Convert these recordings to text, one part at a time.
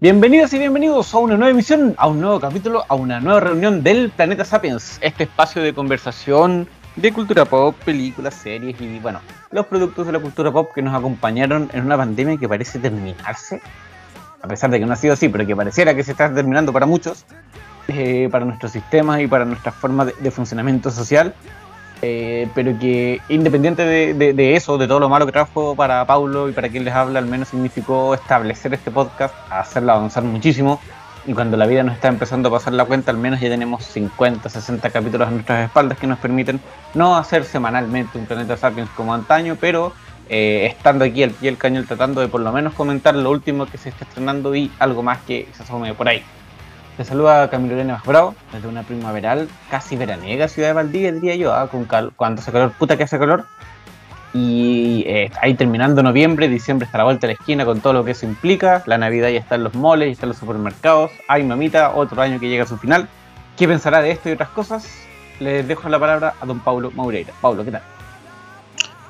Bienvenidas y bienvenidos a una nueva emisión, a un nuevo capítulo, a una nueva reunión del Planeta Sapiens, este espacio de conversación de cultura pop, películas, series y bueno, los productos de la cultura pop que nos acompañaron en una pandemia que parece terminarse, a pesar de que no ha sido así, pero que pareciera que se está terminando para muchos, eh, para nuestros sistemas y para nuestra forma de funcionamiento social. Eh, pero que independiente de, eso, de todo lo malo que trajo para Paulo y para quien les habla, al menos significó establecer este podcast, hacerlo avanzar muchísimo. Y cuando la vida nos está empezando a pasar la cuenta, al menos ya tenemos 50, 60 capítulos a nuestras espaldas que nos permiten no hacer semanalmente un Planeta Sapiens como antaño, pero eh, estando aquí al pie del cañón tratando de por lo menos comentar lo último que se está estrenando y algo más que se asome por ahí. Te saluda Camilo Elena Bravo, desde una primaveral, casi veraniega ciudad de Valdivia, diría yo, ¿ah? con cuando hace calor, puta que hace calor. Y eh, ahí terminando noviembre, diciembre está a la vuelta de la esquina con todo lo que eso implica. La Navidad ya está en los moles, ya está en los supermercados. Ay, mamita, otro año que llega a su final. ¿Qué pensará de esto y otras cosas? Les dejo la palabra a don Paulo Maureira. Paulo, ¿qué tal?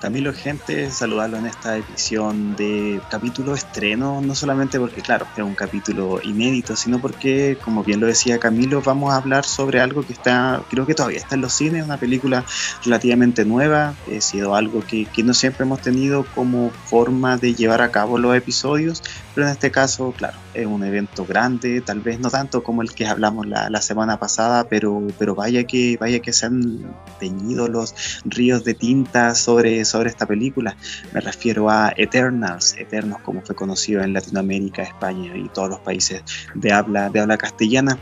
Camilo, gente, saludarlo en esta edición de capítulo estreno, no solamente porque, claro, es un capítulo inédito, sino porque, como bien lo decía Camilo, vamos a hablar sobre algo que está, creo que todavía está en los cines, una película relativamente nueva, ha sido algo que, que no siempre hemos tenido como forma de llevar a cabo los episodios, pero en este caso, claro, es un evento grande, tal vez no tanto como el que hablamos la, la semana pasada, pero, pero vaya que vaya que se han teñido los ríos de tinta sobre, sobre esta película. Me refiero a Eternals, Eternos como fue conocido en Latinoamérica, España y todos los países de habla, de habla castellana.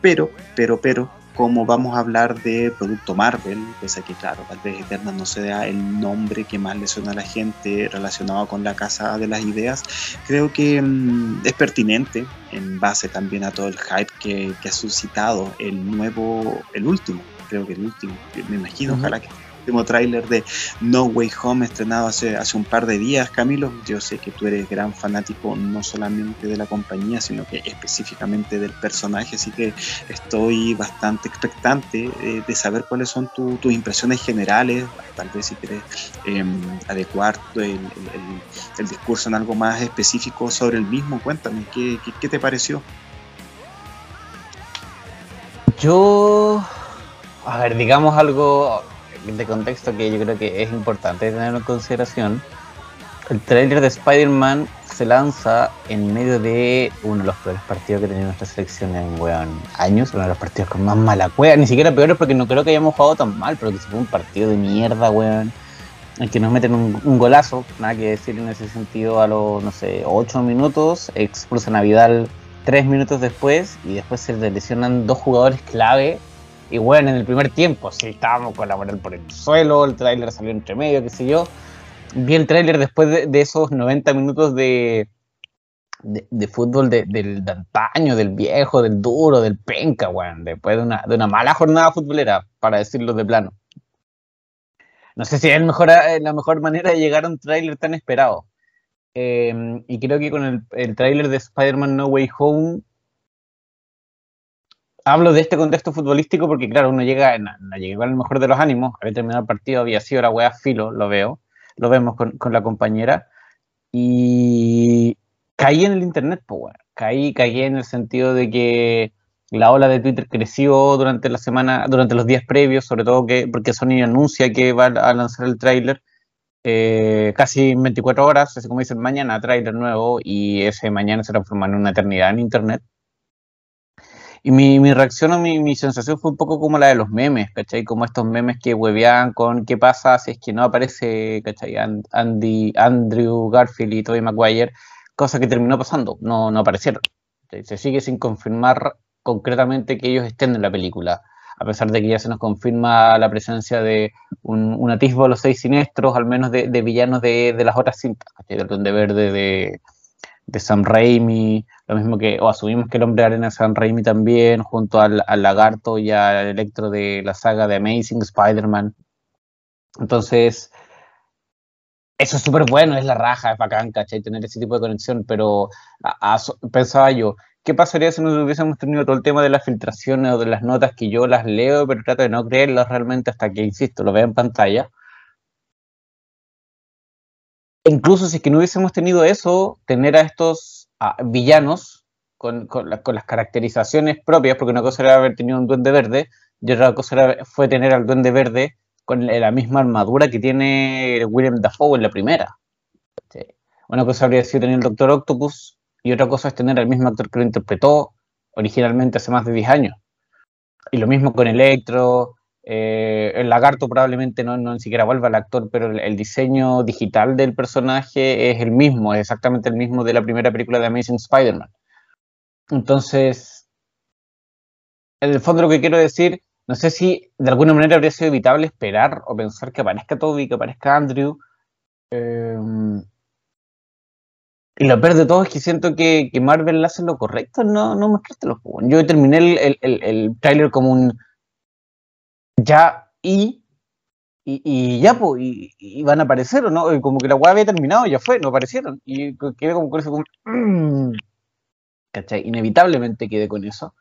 Pero, pero, pero, como vamos a hablar de producto Marvel, pese a que claro, tal vez Eterna no sea el nombre que más le suena a la gente relacionado con la Casa de las Ideas, creo que mm, es pertinente en base también a todo el hype que, ha suscitado el nuevo, el último, creo que el último, me imagino, ojalá que último tráiler de No Way Home estrenado hace, hace un par de días, Camilo. Yo sé que tú eres gran fanático no solamente de la compañía, sino que específicamente del personaje, así que estoy bastante expectante eh, de saber cuáles son tus impresiones generales, tal vez si quieres em, adecuar el, discurso en algo más específico sobre el mismo. Cuéntame, ¿qué, qué te pareció? Yo, a ver, digamos algo de contexto que yo creo que es importante tener en consideración. El trailer de Spider-Man se lanza en medio de uno de los peores partidos que tenía nuestra selección en weón, años, uno de los partidos con más mala cueva, ni siquiera peores porque no creo que hayamos jugado tan mal, pero que fue un partido de mierda, weón, en que nos meten un, golazo, nada que decir en ese sentido, a los, no sé, 8 minutos, expulsan a Vidal 3 minutos después y después se lesionan dos jugadores clave y bueno, en el primer tiempo, sí, estábamos con la moral por el suelo, el tráiler salió entre medio, qué sé yo. Vi el tráiler después de, esos 90 minutos de, de, fútbol del antaño, del viejo, del duro, del penca, weón. Después de una, de una mala jornada futbolera, para decirlo de plano. No sé si es mejor, eh, la mejor manera de llegar a un tráiler tan esperado. Eh, y creo que con el, el tráiler de Spider-Man No Way Home hablo de este contexto futbolístico porque, claro, uno llega, no, llegó al mejor de los ánimos, había terminado el partido, había sido la wea filo, lo veo, lo vemos con, la compañera, y caí en el internet, pues, caí, caí en el sentido de que la ola de Twitter creció durante la semana, durante los días previos, sobre todo que, porque Sony anuncia que va a lanzar el tráiler eh, casi 24 horas, así como dicen mañana, tráiler nuevo, y ese mañana se transforma en una eternidad en internet. Y mi, reacción o mi, mi, sensación fue un poco como la de los memes, ¿cachai? Como estos memes que huevean con qué pasa si es que no aparece, ¿cachai? Andy, Andrew Garfield y Tobey Maguire, cosa que terminó pasando, no, no aparecieron. Se sigue sin confirmar concretamente que ellos estén en la película, a pesar de que ya se nos confirma la presencia de un, un atisbo de los seis siniestros, al menos de, villanos de, de, las otras cintas, ¿cachai? Del Duende Verde, de, de Sam Raimi, lo mismo que, o asumimos que el hombre arena es Sam Raimi también, junto al, lagarto y al electro de la saga de Amazing Spider-Man. Entonces, eso es súper bueno, es la raja, es bacán, ¿cachai? Tener ese tipo de conexión, pero pensaba yo, ¿qué pasaría si no hubiésemos tenido todo el tema de las filtraciones o de las notas que yo las leo, pero trato de no creerlas realmente hasta que, insisto, lo vea en pantalla? Incluso si es que no hubiésemos tenido eso, tener a estos villanos con, las caracterizaciones propias, porque una cosa era haber tenido un duende verde y otra cosa fue tener al duende verde con la misma armadura que tiene William Dafoe en la primera. Una cosa habría sido tener el Doctor Octopus y otra cosa es tener al mismo actor que lo interpretó originalmente hace más de 10 años. Y lo mismo con Electro, eh, el lagarto probablemente no, no ni siquiera vuelva al actor, pero el, diseño digital del personaje es el mismo, es exactamente el mismo de la primera película de Amazing Spider-Man. Entonces, en el fondo lo que quiero decir, no sé si de alguna manera habría sido evitable esperar o pensar que aparezca Toby, que aparezca Andrew. Eh, y lo peor de todo es que siento que, que Marvel hace lo correcto, no, no mostrártelo. Yo terminé el, el, el, trailer como un ya y, y, ya, pues, y, van a aparecer, ¿o no? Como que la weá había terminado, ya fue, no aparecieron. Y quedé como con eso, como. Mm", ¿Cachai? Inevitablemente quedé con eso.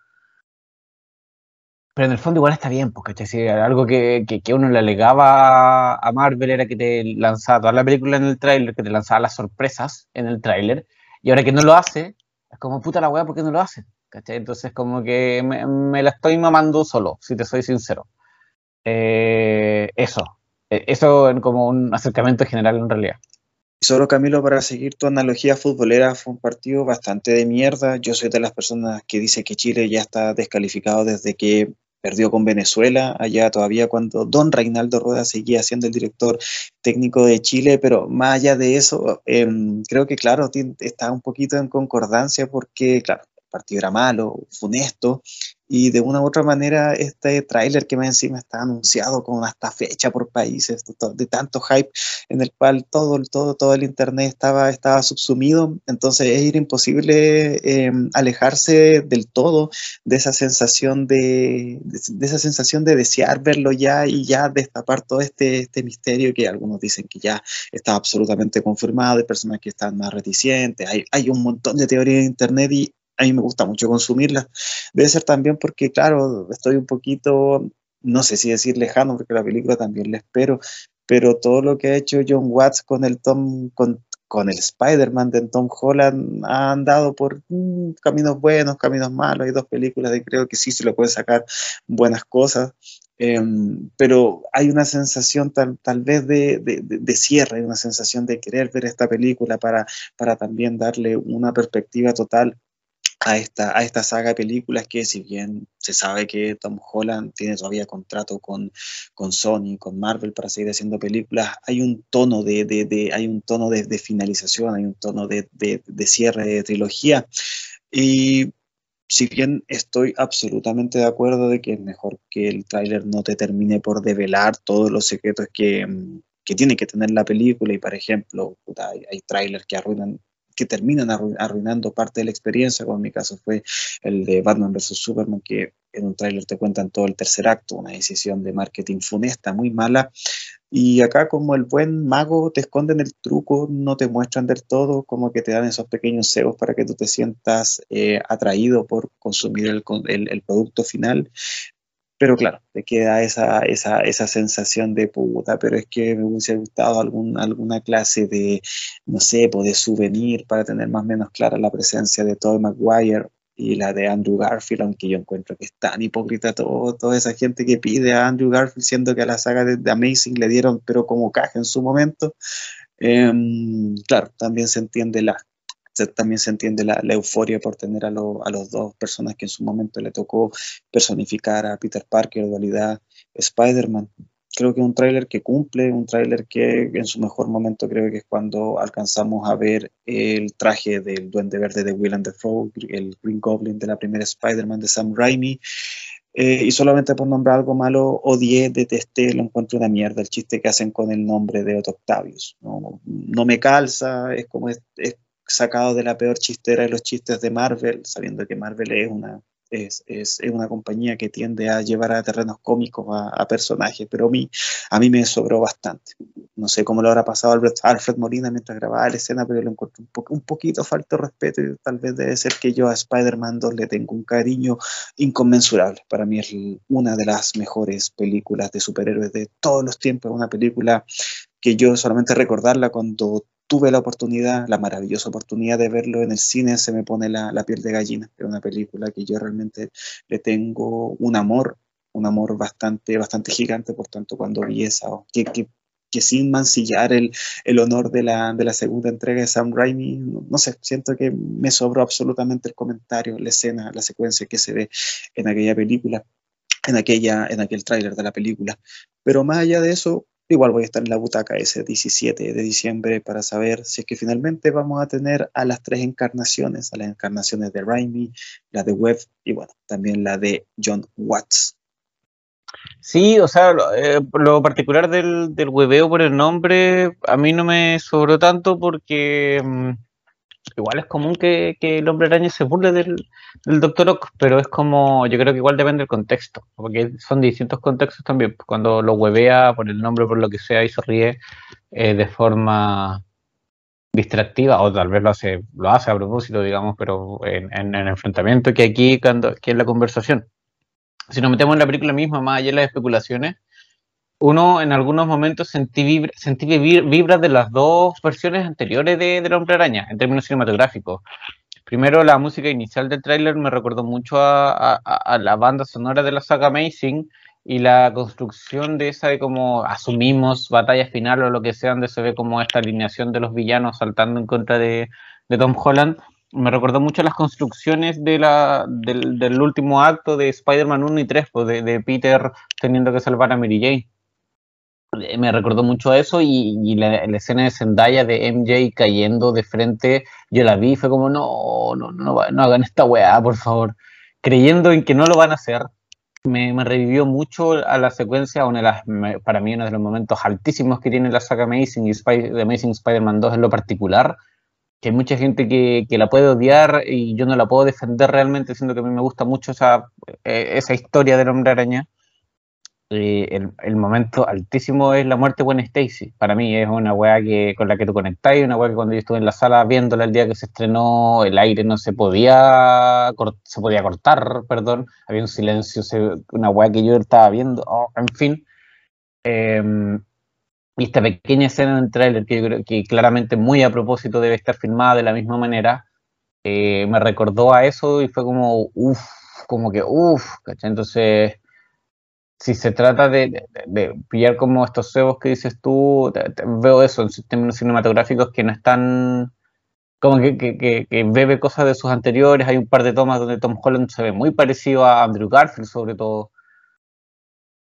Pero en el fondo igual está bien, porque ¿cachai? algo que, que, uno le alegaba a Marvel era que te lanzaba toda la película en el tráiler, que te lanzaba las sorpresas en el tráiler, y ahora que no lo hace, es como puta la weá, ¿por qué no lo hace? ¿Cachai? Entonces como que me, me la estoy mamando solo, si te soy sincero. Eh, eso, eh, eso como un acercamiento general en realidad. Solo Camilo, para seguir tu analogía futbolera, fue un partido bastante de mierda. Yo soy de las personas que dice que Chile ya está descalificado desde que perdió con Venezuela, allá todavía cuando don Reinaldo Rueda seguía siendo el director técnico de Chile, pero más allá de eso, em, creo que claro, está un poquito en concordancia porque, claro, el partido era malo, funesto, y de una u otra manera este tráiler que más encima está anunciado con hasta fecha por países de tanto hype en el cual todo todo todo el internet estaba estaba subsumido. Entonces es imposible em, alejarse del todo de esa sensación de, de, esa sensación de desear verlo ya y ya destapar todo este este misterio que algunos dicen que ya está absolutamente confirmado. Hay personas que están más reticentes hay, hay un montón de teorías en internet y a mí me gusta mucho consumirlas. Debe ser también porque, claro, estoy un poquito, no sé si decir lejano, porque la película también la espero, pero todo lo que ha hecho John Watts con el Tom, con, con el Spider-Man de Tom Holland ha andado por mm, caminos buenos, caminos malos. Hay dos películas y creo que sí se le puede sacar buenas cosas. Em, pero hay una sensación tal, tal vez de, de, de, cierre, una sensación de querer ver esta película para, para también darle una perspectiva total a esta, a esta saga de películas que si bien se sabe que Tom Holland tiene todavía contrato con, con Sony, con Marvel para seguir haciendo películas, hay un tono de, de, hay un tono de, finalización, hay un tono de, cierre de trilogía. Y si bien estoy absolutamente de acuerdo de que es mejor que el tráiler no te termine por develar todos los secretos que, que tiene que tener la película y por ejemplo hay, hay trailers que arruinan que terminan arruinando parte de la experiencia, como en mi caso fue el de Batman vs. Superman, que en un tráiler te cuentan todo el tercer acto, una decisión de marketing funesta, muy mala. Y acá como el buen mago te esconden el truco, no te muestran del todo, como que te dan esos pequeños cebos para que tú te sientas eh, atraído por consumir el, el, producto final. Pero claro, te queda esa, esa, esa sensación de puta, pero es que me hubiese gustado algún, alguna clase de, no sé, pues de souvenir para tener más o menos clara la presencia de Tobey Maguire y la de Andrew Garfield, aunque yo encuentro que es tan hipócrita todo, toda esa gente que pide a Andrew Garfield, siendo que a la saga de, Amazing le dieron, pero como caja en su momento. Em, claro, también se entiende la, también se entiende la, euforia por tener a, a los dos personas que en su momento le tocó personificar a Peter Parker, dualidad Spider-Man. Creo que un tráiler que cumple, un tráiler que en su mejor momento creo que es cuando alcanzamos a ver el traje del Duende Verde de Willem Dafoe, el Green Goblin de la primera Spider-Man de Sam Raimi. Eh, y solamente por nombrar algo malo, odié, detesté, lo encuentro una mierda, el chiste que hacen con el nombre de Otto Octavius. No, no me calza, es como sacado de la peor chistera de los chistes de Marvel, sabiendo que Marvel es una, es, es, es una compañía que tiende a llevar a terrenos cómicos a, personajes, pero a mí, a mí me sobró bastante. No sé cómo lo habrá pasado Alfred, Alfred Molina mientras grababa la escena, pero lo encuentro un, un poquito falto de respeto y tal vez debe ser que yo a Spider-Man 2 le tengo un cariño inconmensurable. Para mí es una de las mejores películas de superhéroes de todos los tiempos, una película que yo solamente recordarla cuando tuve la oportunidad, la maravillosa oportunidad de verlo en el cine, se me pone la, piel de gallina. Es una película que yo realmente le tengo un amor, un amor bastante, bastante gigante, por tanto, cuando vi esa, que, que, que sin mancillar el, el honor de la, de la, segunda entrega de Sam Raimi, no, sé, siento que me sobró absolutamente el comentario, la escena, la secuencia que se ve en aquella película, en, aquella, en aquel tráiler de la película. Pero más allá de eso, Igual voy a estar en la butaca ese 17 de diciembre para saber si es que finalmente vamos a tener a las tres encarnaciones, a las encarnaciones de Raimi, la de Webb y bueno, también la de John Watts. Sí, o sea, lo, eh, particular del, del hueveo por el nombre a mí no me sobró tanto porque mm, igual es común que, el hombre araña se burle del, Doctor Ock, pero es como, yo creo que igual depende del contexto, porque son distintos contextos también. Cuando lo huevea por el nombre, por lo que sea, y se ríe eh, de forma distractiva, o tal vez lo hace, lo hace a propósito, digamos, pero en, el enfrentamiento que aquí, cuando, que es la conversación. Si nos metemos en la película misma, más allá de las especulaciones, uno en algunos momentos sentí, vibras de las dos versiones anteriores de, de, Hombre Araña, en términos cinematográficos. Primero, la música inicial del tráiler me recordó mucho a, la banda sonora de la saga Amazing y la construcción de esa como asumimos batalla final o lo que sea, donde se ve como esta alineación de los villanos saltando en contra de, Tom Holland. Me recordó mucho las construcciones de la, del, último acto de Spider-Man 1 y 3, pues de, de Peter teniendo que salvar a Mary Jane me recordó mucho a eso y, la, escena de Zendaya de MJ cayendo de frente, yo la vi y fue como, no, no, no, no hagan esta weá, por favor, creyendo en que no lo van a hacer. Me, revivió mucho a la secuencia, una de las, para mí uno de los momentos altísimos que tiene la saga Amazing y Spider, Amazing Spider-Man 2 en lo particular, que hay mucha gente que, que, la puede odiar y yo no la puedo defender realmente, siendo que a mí me gusta mucho esa, eh, esa historia del hombre araña el, el, momento altísimo es la muerte de Gwen Stacy. Para mí es una weá que, con la que tú conectáis, una weá que cuando yo estuve en la sala viéndola el día que se estrenó, el aire no se podía, se podía cortar, perdón, había un silencio, una weá que yo estaba viendo, oh, en fin. Em, y esta pequeña escena en el trailer, que yo creo que claramente muy a propósito debe estar filmada de la misma manera, eh, me recordó a eso y fue como, uff, como que, uff, ¿cachai? Entonces si se trata de, pillar como estos cebos que dices tú, veo eso en sistemas cinematográficos que no están como que, que, bebe cosas de sus anteriores. Hay un par de tomas donde Tom Holland se ve muy parecido a Andrew Garfield, sobre todo.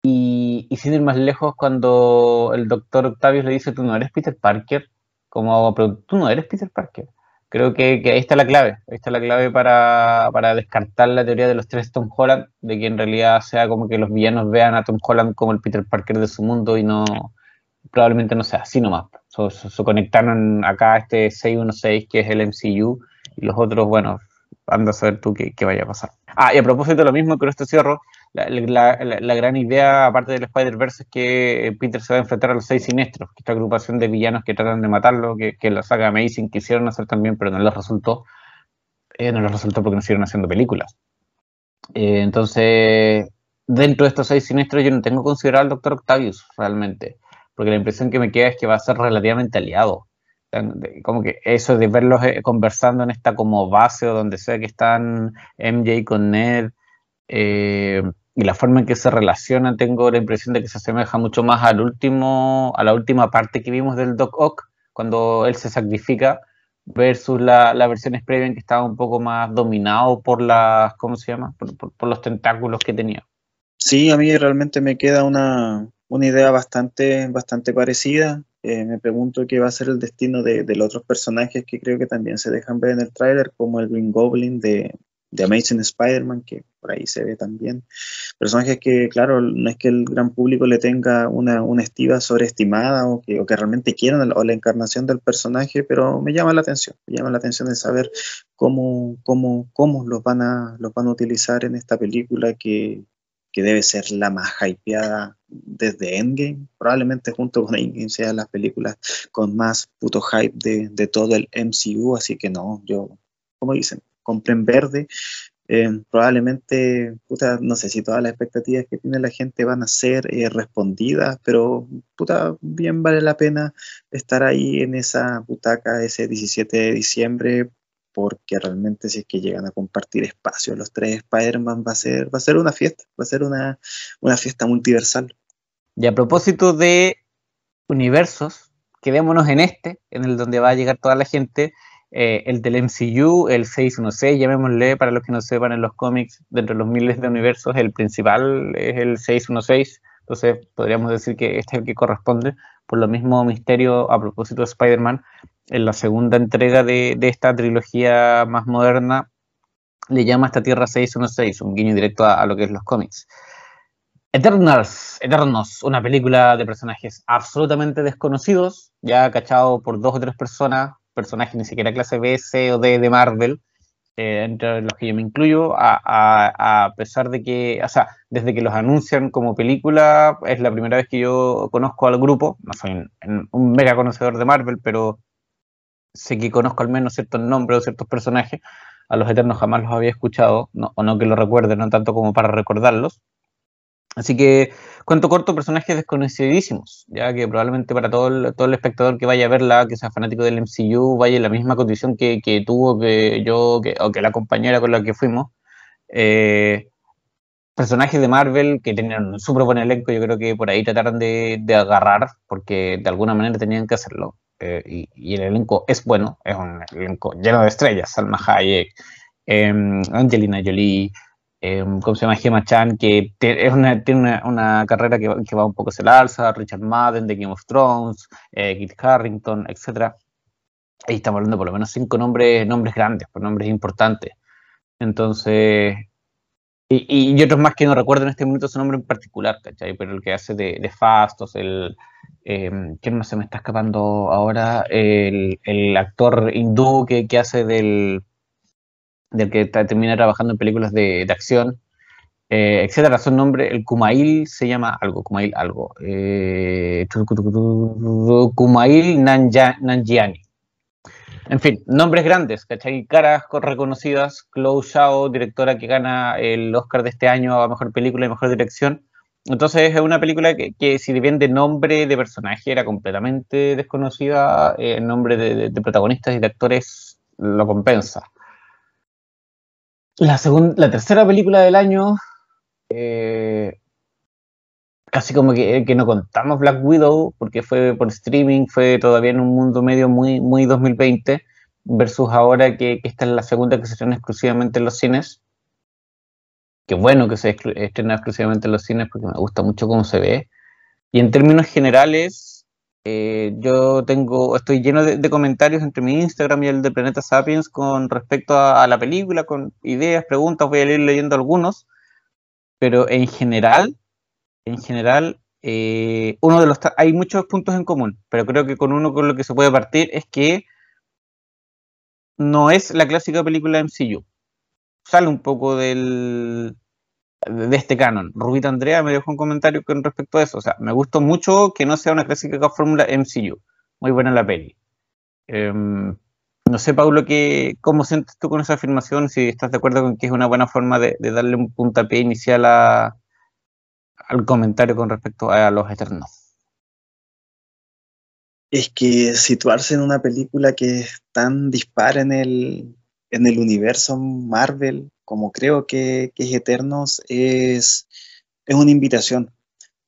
Y, y sin ir más lejos, cuando el doctor Octavius le dice, tú no eres Peter Parker, como, tú no eres Peter Parker creo que, ahí está la clave, ahí está la clave para, descartar la teoría de los tres Tom Holland, de que en realidad sea como que los villanos vean a Tom Holland como el Peter Parker de su mundo y no, probablemente no sea así nomás. Se conectaron acá este 616 que es el MCU y los otros, bueno, anda a saber tú qué, qué vaya a pasar. Ah, y a propósito de lo mismo, con esto cierro, la, gran idea, aparte del Spider-Verse, es que Peter se va a enfrentar a los seis siniestros, esta agrupación de villanos que tratan de matarlo, que, que la saga Amazing quisieron hacer también, pero no les resultó. Eh, no les resultó porque no siguieron haciendo películas. Eh, entonces, dentro de estos seis siniestros, yo no tengo considerado al Doctor Octavius realmente, porque la impresión que me queda es que va a ser relativamente aliado. Como que eso de verlos eh, conversando en esta como base o donde sea que están MJ con Ned, eh, y la forma en que se relaciona tengo la impresión de que se asemeja mucho más al último, a la última parte que vimos del Doc Ock, cuando él se sacrifica, versus la, la versión previa en que estaba un poco más dominado por las, ¿cómo se llama? Por, los tentáculos que tenía. Sí, a mí realmente me queda una, una idea bastante, bastante parecida. Eh, me pregunto qué va a ser el destino de, de, los otros personajes que creo que también se dejan ver en el tráiler, como el Green Goblin de, de Amazing Spider-Man, que por ahí se ve también. Personajes que, claro, no es que el gran público le tenga una, una estiva sobreestimada o que, o que realmente quieran o la encarnación del personaje, pero me llama la atención, me llama la atención de saber cómo, cómo, cómo los, van a, los van a utilizar en esta película que, que debe ser la más hypeada desde Endgame, probablemente junto con Endgame sea las películas con más puto hype de, de todo el MCU, así que no, yo, como dicen, compren verde. Eh, probablemente, puta, no sé si todas las expectativas que tiene la gente van a ser eh, respondidas, pero puta, bien vale la pena estar ahí en esa butaca ese 17 de diciembre, porque realmente si es que llegan a compartir espacio los tres Spider-Man va a ser, va a ser una fiesta, va a ser una, una fiesta multiversal. Y a propósito de universos, quedémonos en este, en el donde va a llegar toda la gente, eh, el del MCU, el 616, llamémosle para los que no sepan en los cómics, dentro de los miles de universos, el principal es el 616, entonces podríamos decir que este es el que corresponde, por lo mismo misterio a propósito de Spider-Man, en la segunda entrega de, esta trilogía más moderna, le llama a esta Tierra 616, un guiño directo a, a lo que es los cómics. Eternals, Eternos, una película de personajes absolutamente desconocidos, ya cachado por dos o tres personas, personajes ni siquiera clase B, C o D de Marvel, eh, entre los que yo me incluyo, a, pesar de que, o sea, desde que los anuncian como película, es la primera vez que yo conozco al grupo, no soy un, mega conocedor de Marvel, pero sé que conozco al menos ciertos nombres o ciertos personajes, a los Eternos jamás los había escuchado, o no que lo recuerden, no tanto como para recordarlos, Así que, cuento corto, personajes desconocidísimos, ya que probablemente para todo el, todo el espectador que vaya a verla, que sea fanático del MCU, vaya en la misma condición que, tuvo que yo que, o que la compañera con la que fuimos. Eh, personajes de Marvel que tenían un súper buen elenco, yo creo que por ahí trataron de, agarrar, porque de alguna manera tenían que hacerlo. Eh, y, el elenco es bueno, es un elenco lleno de estrellas, Salma Hayek, em, Angelina Jolie, Em, ¿cómo se llama? Gemma Chan, que es una, tiene una, carrera que, va un poco hacia la alza, Richard Madden de Game of Thrones, eh, Kit Harrington, etc. Ahí estamos hablando por lo menos cinco nombres, nombres grandes, por nombres importantes. Entonces, y, otros más que no recuerdo en este momento su nombre en particular, ¿cachai? Pero el que hace de, de Fastos, el... Eh, ¿Quién más se me está escapando ahora? El, actor hindú que, que hace del del que termina trabajando en películas de, acción, eh, etcétera. Su nombre, el Kumail se llama algo, Kumail algo. Eh, Kumail Nanjiani. En fin, nombres grandes, ¿cachai? Caras reconocidas. Chloe Zhao, directora que gana el Oscar de este año a Mejor Película y Mejor Dirección. Entonces es una película que, si bien de nombre de personaje era completamente desconocida, eh, el nombre de protagonistas y de actores lo compensa. La, segunda, la tercera película del año, eh, casi como que, no contamos Black Widow, porque fue por streaming, fue todavía en un mundo medio muy, muy 2020, versus ahora que, esta es la segunda que se estrena exclusivamente en los cines. Qué bueno que se estrena exclusivamente en los cines porque me gusta mucho cómo se ve. Y en términos generales, eh, yo tengo, estoy lleno de, comentarios entre mi Instagram y el de Planeta Sapiens con respecto a, la película, con ideas, preguntas, voy a ir leyendo algunos, pero en general, en general, eh, uno de los hay muchos puntos en común, pero creo que con uno con lo que se puede partir es que no es la clásica película MCU. Sale un poco del, de este canon. Rubita Andrea me dejó un comentario con respecto a eso. O sea, me gustó mucho que no sea una clásica fórmula MCU. Muy buena la peli. Em, no sé, Paulo, que, ¿cómo sientes tú con esa afirmación? Si estás de acuerdo con que es una buena forma de, darle un puntapié inicial a, al comentario con respecto a los Eternos. Es que situarse en una película que es tan dispara en el, en el universo Marvel como creo que, es Eternos, es, es una invitación.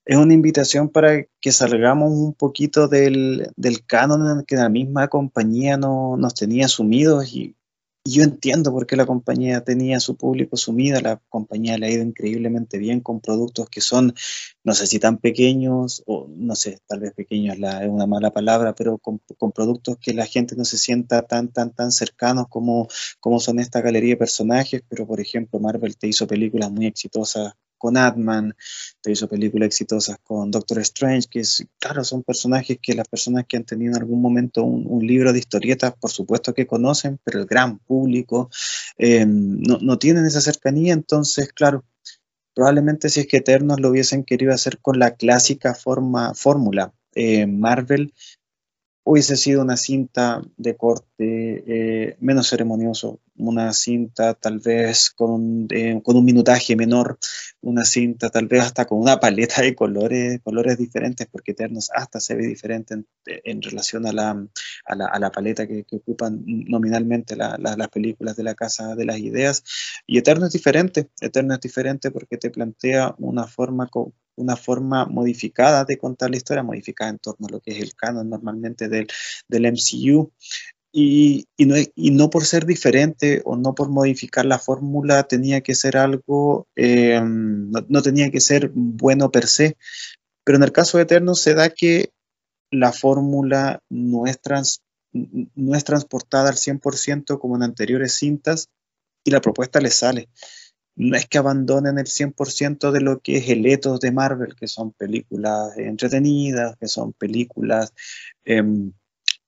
Es una invitación para que salgamos un poquito del, canon en el que la misma compañía no, nos tenía sumidos y, yo entiendo por qué la compañía tenía su público sumido, la compañía le ha ido increíblemente bien con productos que son, no sé si tan pequeños, o no sé, tal vez pequeños es una mala palabra, pero con, productos que la gente no se sienta tan, tan, tan cercanos como, como son esta galería de personajes, pero por ejemplo Marvel te hizo películas muy exitosas con Atman, te hizo películas exitosas con Doctor Strange, que es, claro, son personajes que las personas que han tenido en algún momento un, libro de historietas, por supuesto que conocen, pero el gran público eh, no, tienen esa cercanía, entonces, claro, probablemente si es que Eternos lo hubiesen querido hacer con la clásica forma, fórmula, eh, Marvel hubiese sido una cinta de corte eh, menos ceremonioso, una cinta tal vez con, eh, con, un minutaje menor, una cinta tal vez hasta con una paleta de colores, colores diferentes, porque Eternos hasta se ve diferente en, relación a la, a la, paleta que, ocupan nominalmente las películas de la Casa de las Ideas. Y Eterno es diferente, Eterno es diferente porque te plantea una forma una forma modificada de contar la historia, modificada en torno a lo que es el canon normalmente del, del MCU. Y, y, no, y, no, por ser diferente o no por modificar la fórmula tenía que ser algo, eh, no, no, tenía que ser bueno per se, pero en el caso de Eterno se da que la fórmula no es, trans, no es transportada al 100% como en anteriores cintas y la propuesta le sale no es que abandonen el 100% de lo que es el ethos de Marvel, que son películas entretenidas, que son películas em,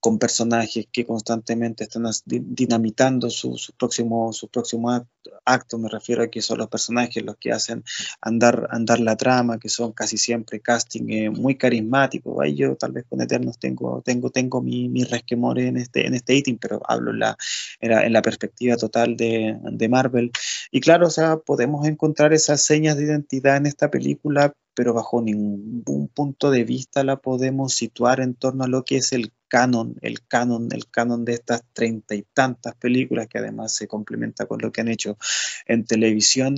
con personajes que constantemente están dinamitando su, próximo, su próximo acto, me refiero a que son los personajes los que hacen andar, andar la trama, que son casi siempre casting eh, muy carismáticos. Ahí yo tal vez con Eternos tengo, tengo, tengo mi, mi resquemor en este, en este ítem, pero hablo en la, en la, perspectiva total de, de Marvel. Y claro, o sea, podemos encontrar esas señas de identidad en esta película, pero bajo ningún punto de vista la podemos situar en torno a lo que es el canon, el canon, el canon de estas treinta y tantas películas que además se complementa con lo que han hecho en televisión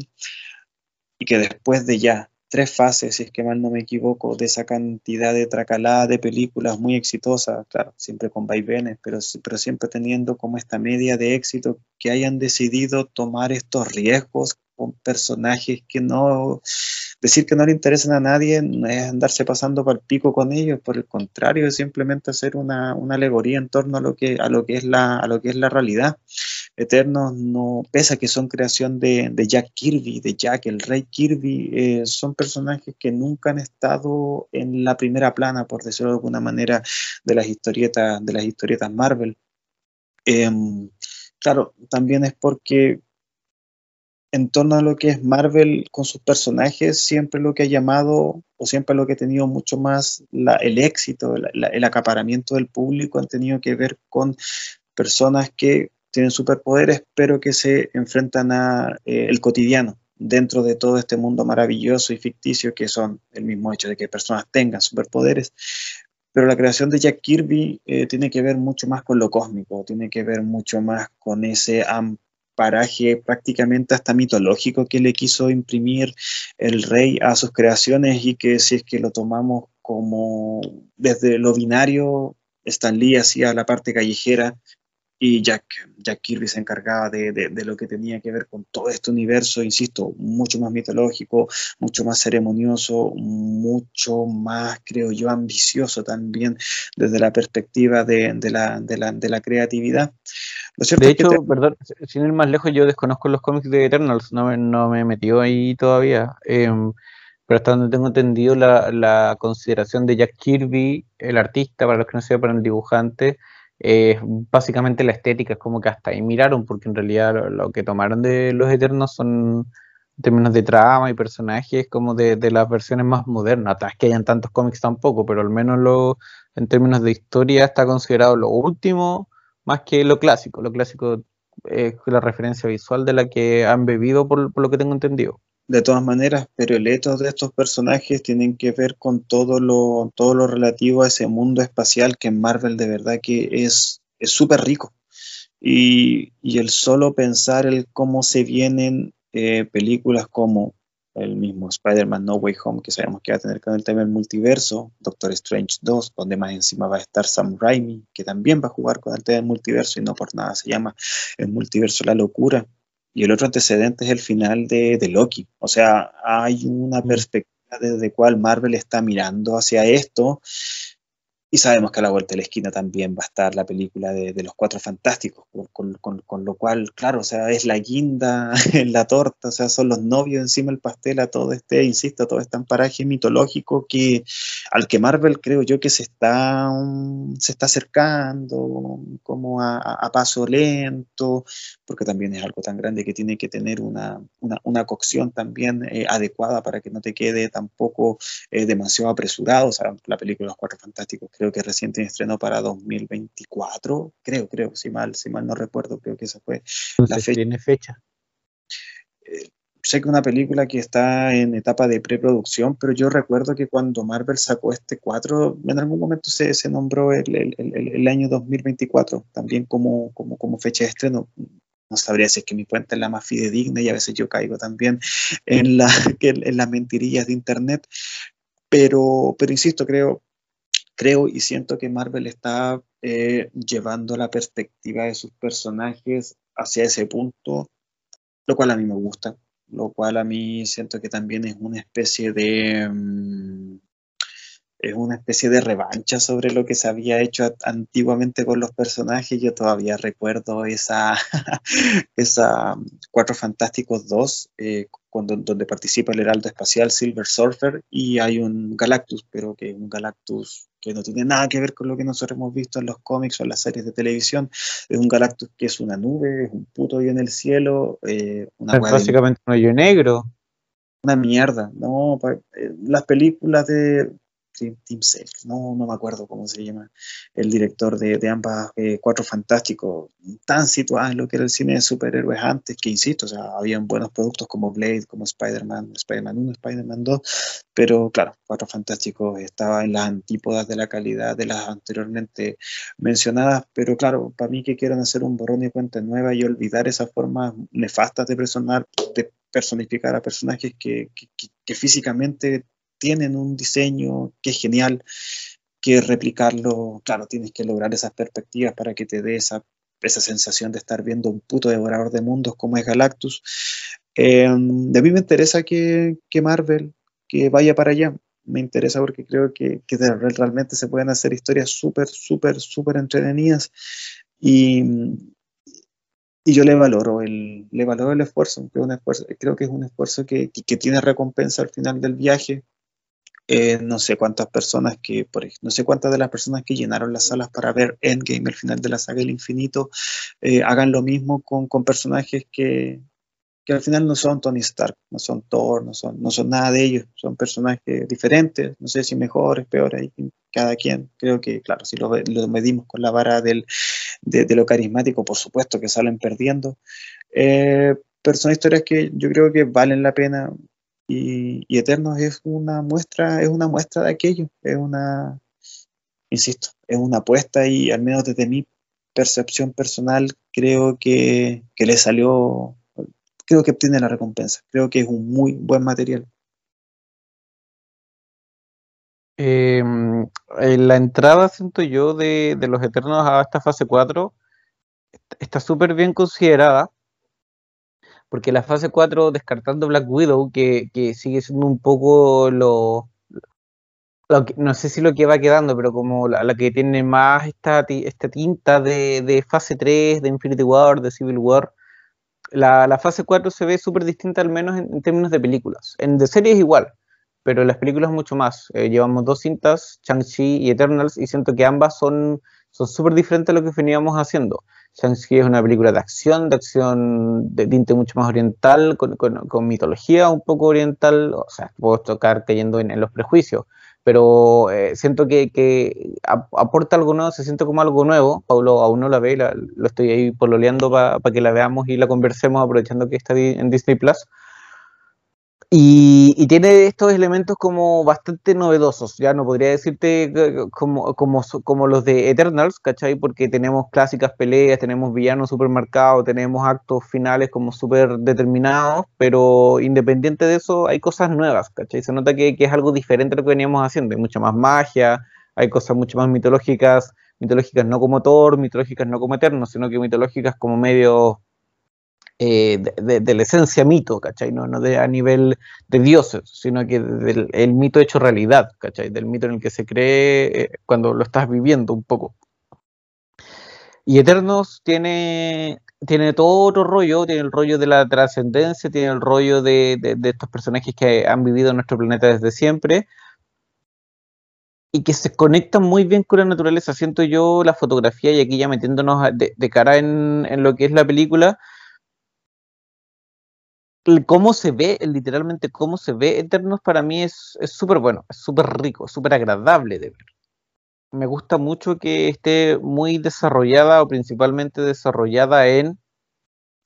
y que después de ya tres fases, si es que mal no me equivoco, de esa cantidad de tracalada de películas muy exitosas, claro, siempre con vaivenes, pero, pero siempre teniendo como esta media de éxito, que hayan decidido tomar estos riesgos con personajes que no, decir que no le interesan a nadie no es andarse pasando para el pico con ellos, por el contrario, es simplemente hacer una, una, alegoría en torno a lo que, a lo que, es, la, a lo que es la realidad. Eternos no, pese a que son creación de, de Jack Kirby, de Jack, el rey Kirby, eh, son personajes que nunca han estado en la primera plana, por decirlo de alguna manera, de las historietas, de las historietas Marvel. Em, claro, también es porque en torno a lo que es Marvel con sus personajes, siempre lo que ha llamado o siempre lo que ha tenido mucho más el éxito, el acaparamiento del público han tenido que ver con personas que tienen superpoderes pero que se enfrentan a eh, el cotidiano dentro de todo este mundo maravilloso y ficticio que son el mismo hecho de que personas tengan superpoderes. Pero la creación de Jack Kirby eh, tiene que ver mucho más con lo cósmico, tiene que ver mucho más con ese amplio paraje prácticamente hasta mitológico que le quiso imprimir el rey a sus creaciones y que si es que lo tomamos como desde lo binario, Stan Lee hacía la parte callejera y Jack, Jack Kirby se encargaba de, de, lo que tenía que ver con todo este universo, insisto, mucho más mitológico, mucho más ceremonioso, mucho más, creo yo, ambicioso también desde la perspectiva de, la, de la, creatividad. de hecho, perdón, sin ir más lejos, yo desconozco los cómics de Eternals, no, no me he metido ahí todavía. Em, pero hasta donde tengo entendido la, la, consideración de Jack Kirby, el artista, para los que no sepan, el dibujante, eh, básicamente la estética es como que hasta ahí miraron, porque en realidad lo, que tomaron de los Eternos son en términos de trama y personajes como de, las versiones más modernas. es que hayan tantos cómics tampoco, pero al menos lo, en términos de historia está considerado lo último más que lo clásico. Lo clásico es la referencia visual de la que han bebido por lo que tengo entendido de todas maneras, pero el ethos de estos personajes tienen que ver con todo lo, todo lo relativo a ese mundo espacial que en Marvel de verdad que es súper rico. Y, el solo pensar el cómo se vienen eh, películas como el mismo Spider-Man No Way Home, que sabemos que va a tener con el tema del multiverso, Doctor Strange 2, donde más encima va a estar Sam Raimi, que también va a jugar con el tema del multiverso y no por nada se llama el multiverso La Locura. Y el otro antecedente es el final de, de Loki. O sea, hay una mm. perspectiva desde cual Marvel está mirando hacia esto y sabemos que a la vuelta de la esquina también va a estar la película de, los Cuatro Fantásticos, con, lo cual, claro, o sea, es la guinda en la torta, o sea, son los novios encima del pastel a todo este, insisto, todo este amparaje mitológico que, al que Marvel creo yo que se está, se está acercando como a, paso lento, porque también es algo tan grande que tiene que tener una, una, cocción también eh, adecuada para que no te quede tampoco eh, demasiado apresurado, o sea, la película de los Cuatro Fantásticos creo que recién tiene estreno para 2024, creo, creo, si mal, si mal no recuerdo, creo que esa fue la fecha. ¿Tiene fecha? Eh, sé que una película que está en etapa de preproducción, pero yo recuerdo que cuando Marvel sacó este 4, en algún momento se, se nombró el, el, el, el, año 2024 también como, como, como fecha de estreno no sabría decir que mi cuenta es la más fidedigna y a veces yo caigo también en, la, en las mentirillas de Internet. Pero, pero insisto, creo, creo y siento que Marvel está eh, llevando la perspectiva de sus personajes hacia ese punto, lo cual a mí me gusta, lo cual a mí siento que también es una especie de... Mm, es una especie de revancha sobre lo que se había hecho antiguamente con los personajes. Yo todavía recuerdo esa, esa Cuatro Fantásticos 2, eh, donde participa el Heraldo Espacial Silver Surfer y hay un Galactus, pero que un Galactus que no tiene nada que ver con lo que nosotros hemos visto en los cómics o en las series de televisión. Es un Galactus que es una nube, es un puto hoyo en el cielo. Eh, una es básicamente un hoyo negro. Una mierda, ¿no? Eh, las películas de, Tim Self, no, no me acuerdo cómo se llama, el director de, de ambas eh, Cuatro Fantásticos, tan situadas en lo que era el cine de superhéroes antes, que insisto, o sea, habían buenos productos como Blade, como Spider-Man, Spider-Man 1, Spider-Man 2, pero claro, Cuatro Fantásticos estaba en las antípodas de la calidad de las anteriormente mencionadas, pero claro, para mí que quieran hacer un borrón y cuenta nueva y olvidar esas formas nefastas de, personar, de personificar a personajes que, que, que físicamente tienen un diseño que es genial, que replicarlo, claro, tienes que lograr esas perspectivas para que te dé esa, esa sensación de estar viendo un puto devorador de mundos como es Galactus. Eh, de mí me interesa que, que, Marvel que vaya para allá. Me interesa porque creo que, que realmente se pueden hacer historias súper, súper, súper entretenidas. Y, y yo le valoro el, le valoro el esfuerzo, creo, un esfuerzo, creo que es un esfuerzo que, que, tiene recompensa al final del viaje, eh, no sé cuántas personas que, por, no sé cuántas de las personas que llenaron las salas para ver Endgame, el final de la saga del infinito, eh, hagan lo mismo con, con personajes que, que, al final no son Tony Stark, no son Thor, no son, no son nada de ellos, son personajes diferentes, no sé si mejores, peores, cada quien. Creo que, claro, si lo, lo medimos con la vara del, de, lo carismático, por supuesto que salen perdiendo. Eh, pero son historias que yo creo que valen la pena y, Eternos es una muestra, es una muestra de aquello, es una, insisto, es una apuesta y al menos desde mi percepción personal creo que, que le salió, creo que obtiene la recompensa, creo que es un muy buen material. Eh, la entrada, siento yo, de, de, los Eternos a esta fase 4 está súper bien considerada porque la fase 4, descartando Black Widow, que, que sigue siendo un poco lo, no sé si lo que va quedando, pero como la, que tiene más esta, esta tinta de, de, fase 3, de Infinity War, de Civil War, la, la fase 4 se ve súper distinta al menos en, en, términos de películas. En de series igual, pero en las películas mucho más. Eh, llevamos dos cintas, Shang-Chi y Eternals, y siento que ambas son súper diferentes a lo que veníamos haciendo. Shang-Chi es una película de acción, de acción de tinte mucho más oriental, con, con, con mitología un poco oriental, o sea, puedo tocar cayendo en, en los prejuicios, pero eh, siento que, que, aporta algo nuevo, se siente como algo nuevo. Paulo aún no la ve, la, lo estoy ahí pololeando para pa que la veamos y la conversemos, aprovechando que está en Disney Plus. Y, y, tiene estos elementos como bastante novedosos, ya no podría decirte como, como, como los de Eternals, ¿cachai? Porque tenemos clásicas peleas, tenemos villanos supermercados, tenemos actos finales como súper determinados, pero independiente de eso hay cosas nuevas, ¿cachai? Se nota que, que, es algo diferente a lo que veníamos haciendo, hay mucha más magia, hay cosas mucho más mitológicas, mitológicas no como Thor, mitológicas no como Eternos, sino que mitológicas como medio eh, de, la esencia mito, ¿cachai? No, no de, a nivel de dioses, sino que del el mito hecho realidad, ¿cachai? Del mito en el que se cree eh, cuando lo estás viviendo un poco. Y Eternos tiene, tiene todo otro rollo, tiene el rollo de la trascendencia, tiene el rollo de, de, de, estos personajes que han vivido en nuestro planeta desde siempre y que se conectan muy bien con la naturaleza. Siento yo la fotografía y aquí ya metiéndonos de, de cara en, en, lo que es la película, cómo se ve, literalmente cómo se ve Eternos para mí es súper bueno, es súper rico, súper agradable de ver. me gusta mucho que esté muy desarrollada o principalmente desarrollada en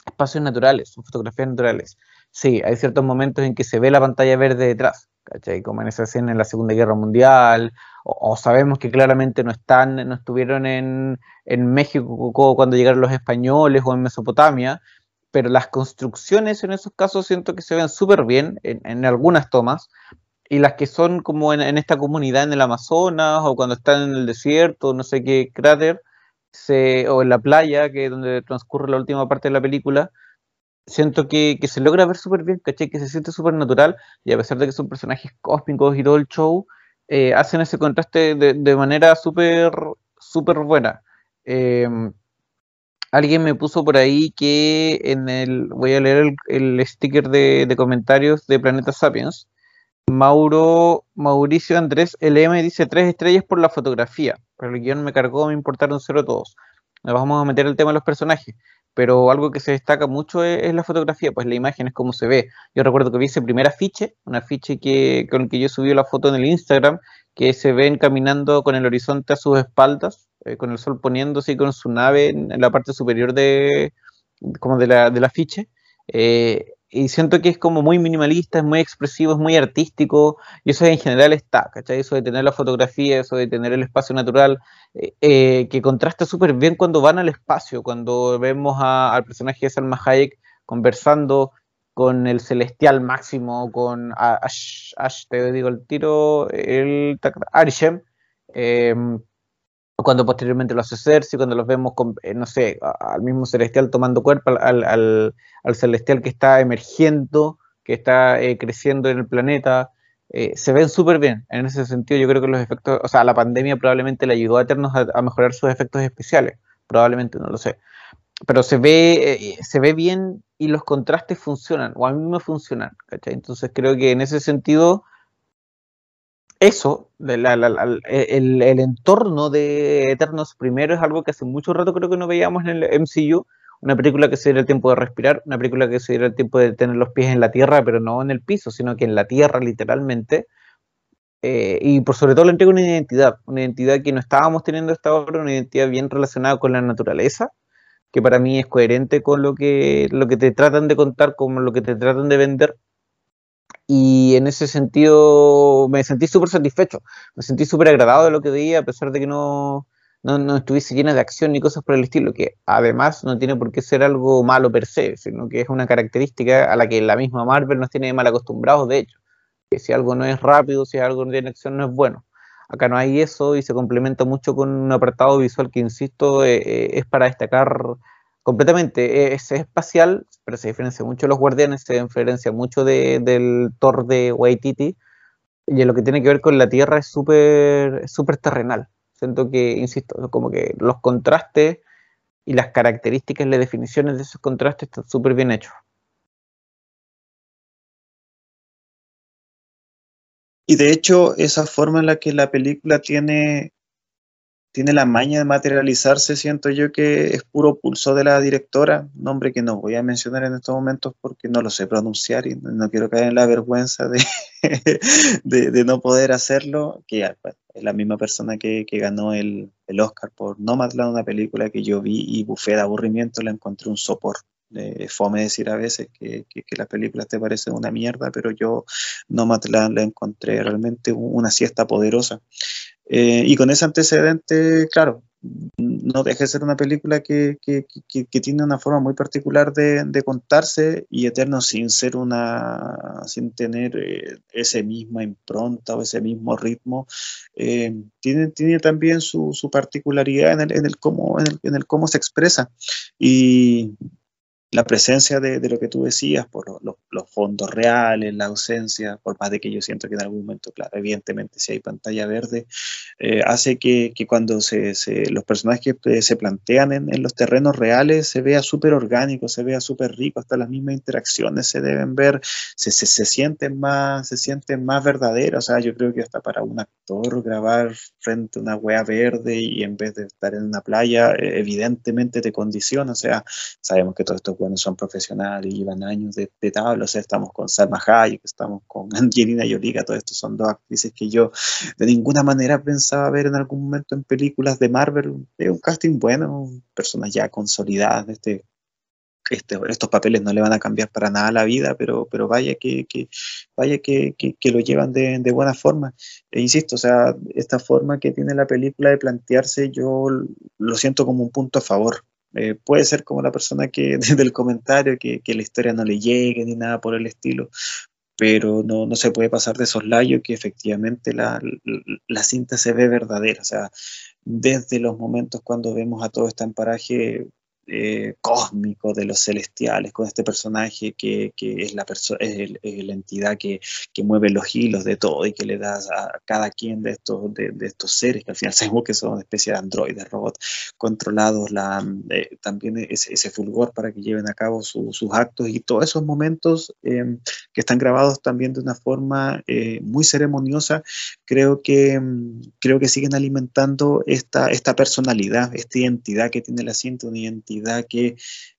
espacios naturales, fotografías naturales. Sí, hay ciertos momentos en que se ve la pantalla verde detrás, ¿cachai? Como en esa escena en la Segunda Guerra Mundial, o, sabemos que claramente no están, no estuvieron en, en México cuando llegaron los españoles o en Mesopotamia, pero las construcciones en esos casos siento que se ven súper bien en, algunas tomas, y las que son como en, esta comunidad en el Amazonas o cuando están en el desierto, no sé qué cráter, se, o en la playa, que es donde transcurre la última parte de la película, siento que, se logra ver súper bien, ¿caché? Que se siente súper natural y a pesar de que son personajes cósmicos y todo el show, eh, hacen ese contraste de, manera súper, súper buena. Em, Alguien me puso por ahí que en el. Voy a leer el, sticker de, comentarios de Planeta Sapiens. Mauro, Mauricio Andrés LM dice tres estrellas por la fotografía. Pero el guion me cargó, me importaron cero todos. Nos vamos a meter el tema de los personajes. Pero algo que se destaca mucho es, la fotografía, pues la imagen es como se ve. Yo recuerdo que vi ese primer afiche, un afiche que, con el que yo subí la foto en el Instagram, que se ven caminando con el horizonte a sus espaldas, eh, con el sol poniéndose y con su nave en, la parte superior de, como de la, del afiche. Eh, y siento que es como muy minimalista, es muy expresivo, es muy artístico, y eso en general está, ¿cachai? Eso de tener la fotografía, eso de tener el espacio natural, eh, que contrasta súper bien cuando van al espacio, cuando vemos al personaje de Salma Hayek conversando con el celestial máximo, con te digo el tiro, el Arishem, eh, cuando posteriormente los hace Cersei, cuando los vemos, con, eh, no sé, al mismo celestial tomando cuerpo, al, al, al celestial que está emergiendo, que está eh, creciendo en el planeta, eh, se ven súper bien. En ese sentido, yo creo que los efectos, o sea, la pandemia probablemente le ayudó a Eternos a, mejorar sus efectos especiales, probablemente, no lo sé. Pero se ve, se ve bien y los contrastes funcionan, o a mí me funcionan, ¿cachai? Entonces creo que en ese sentido eso, el, entorno de Eternos primero es algo que hace mucho rato creo que no veíamos en el MCU. Una película que se diera el tiempo de respirar, una película que se diera el tiempo de tener los pies en la tierra, pero no en el piso, sino que en la tierra literalmente. Eh, y por sobre todo le entrega una identidad, una identidad que no estábamos teniendo hasta ahora, una identidad bien relacionada con la naturaleza, que para mí es coherente con lo que, lo que te tratan de contar, con lo que te tratan de vender, y en ese sentido me sentí súper satisfecho, me sentí súper agradado de lo que veía, a pesar de que no, no, estuviese llena de acción ni cosas por el estilo, que además no tiene por qué ser algo malo per se, sino que es una característica a la que la misma Marvel nos tiene mal acostumbrados, de hecho, que si algo no es rápido, si algo no tiene acción, no es bueno. Acá no hay eso y se complementa mucho con un apartado visual que, insisto, eh, eh, es para destacar completamente. Es, espacial, pero se diferencia mucho de los guardianes, se diferencia mucho del Thor de Waititi. Y en lo que tiene que ver con la Tierra es súper súper terrenal. Siento que, insisto, como que los contrastes y las características las definiciones de esos contrastes están súper bien hechos. Y de hecho, esa forma en la que la película tiene tiene la maña de materializarse, siento yo que es puro pulso de la directora, nombre que no voy a mencionar en estos momentos porque no lo sé pronunciar y no quiero caer en la vergüenza de, de, no poder hacerlo, que es la misma persona que, ganó el, el, Oscar por Nomadland, una película que yo vi y bufé de aburrimiento, le encontré un sopor. Eh, fome decir a veces que, que, las películas te parecen una mierda, pero yo Nomadland la encontré realmente una siesta poderosa. Eh, y con ese antecedente, claro, no deja de ser una película que, que, que, tiene una forma muy particular de, de, contarse y Eterno sin ser una, sin tener eh, ese misma impronta o ese mismo ritmo, eh, tiene, tiene también su, su particularidad en el, en el cómo, en el, en el cómo se expresa. Y, la presencia de, lo que tú decías, por los fondos reales, la ausencia, por más de que yo siento que en algún momento, claro, evidentemente si hay pantalla verde, eh, hace que, cuando se, los personajes que se plantean en, los terrenos reales se vea súper orgánico, se vea súper rico, hasta las mismas interacciones se deben ver, se, se, sienten más, se sienten más verdaderas, o sea, yo creo que hasta para un actor grabar frente a una wea verde y en vez de estar en una playa, eh, evidentemente te condiciona, o sea, sabemos que todo esto es bueno, son profesionales y llevan años de, de tabla, o sea, estamos con Salma Hayek, estamos con Angelina Jolie, todo esto son dos actrices que yo de ninguna manera pensaba ver en algún momento en películas de Marvel, es un casting bueno, personas ya consolidadas de este este, estos papeles no le van a cambiar para nada la vida, pero, pero vaya que, vaya que, lo llevan de, buena forma. E insisto, o sea, esta forma que tiene la película de plantearse, yo lo siento como un punto a favor. Eh, puede ser como la persona que desde el comentario que, la historia no le llegue ni nada por el estilo, pero no, no se puede pasar de soslayo que efectivamente la, la, cinta se ve verdadera. O sea, desde los momentos cuando vemos a todo este amparaje eh, cósmico de los celestiales, con este personaje que, es, la es, la entidad que, mueve los hilos de todo y que le da a cada quien de estos, de, estos seres, que al final sabemos que son una especie de androides, robots controlados, la, eh, también ese, fulgor para que lleven a cabo sus actos y todos esos momentos em, que están grabados también de una forma eh, muy ceremoniosa, creo que, em, creo que siguen alimentando esta, esta personalidad, esta identidad que tiene la cinta, una identidad que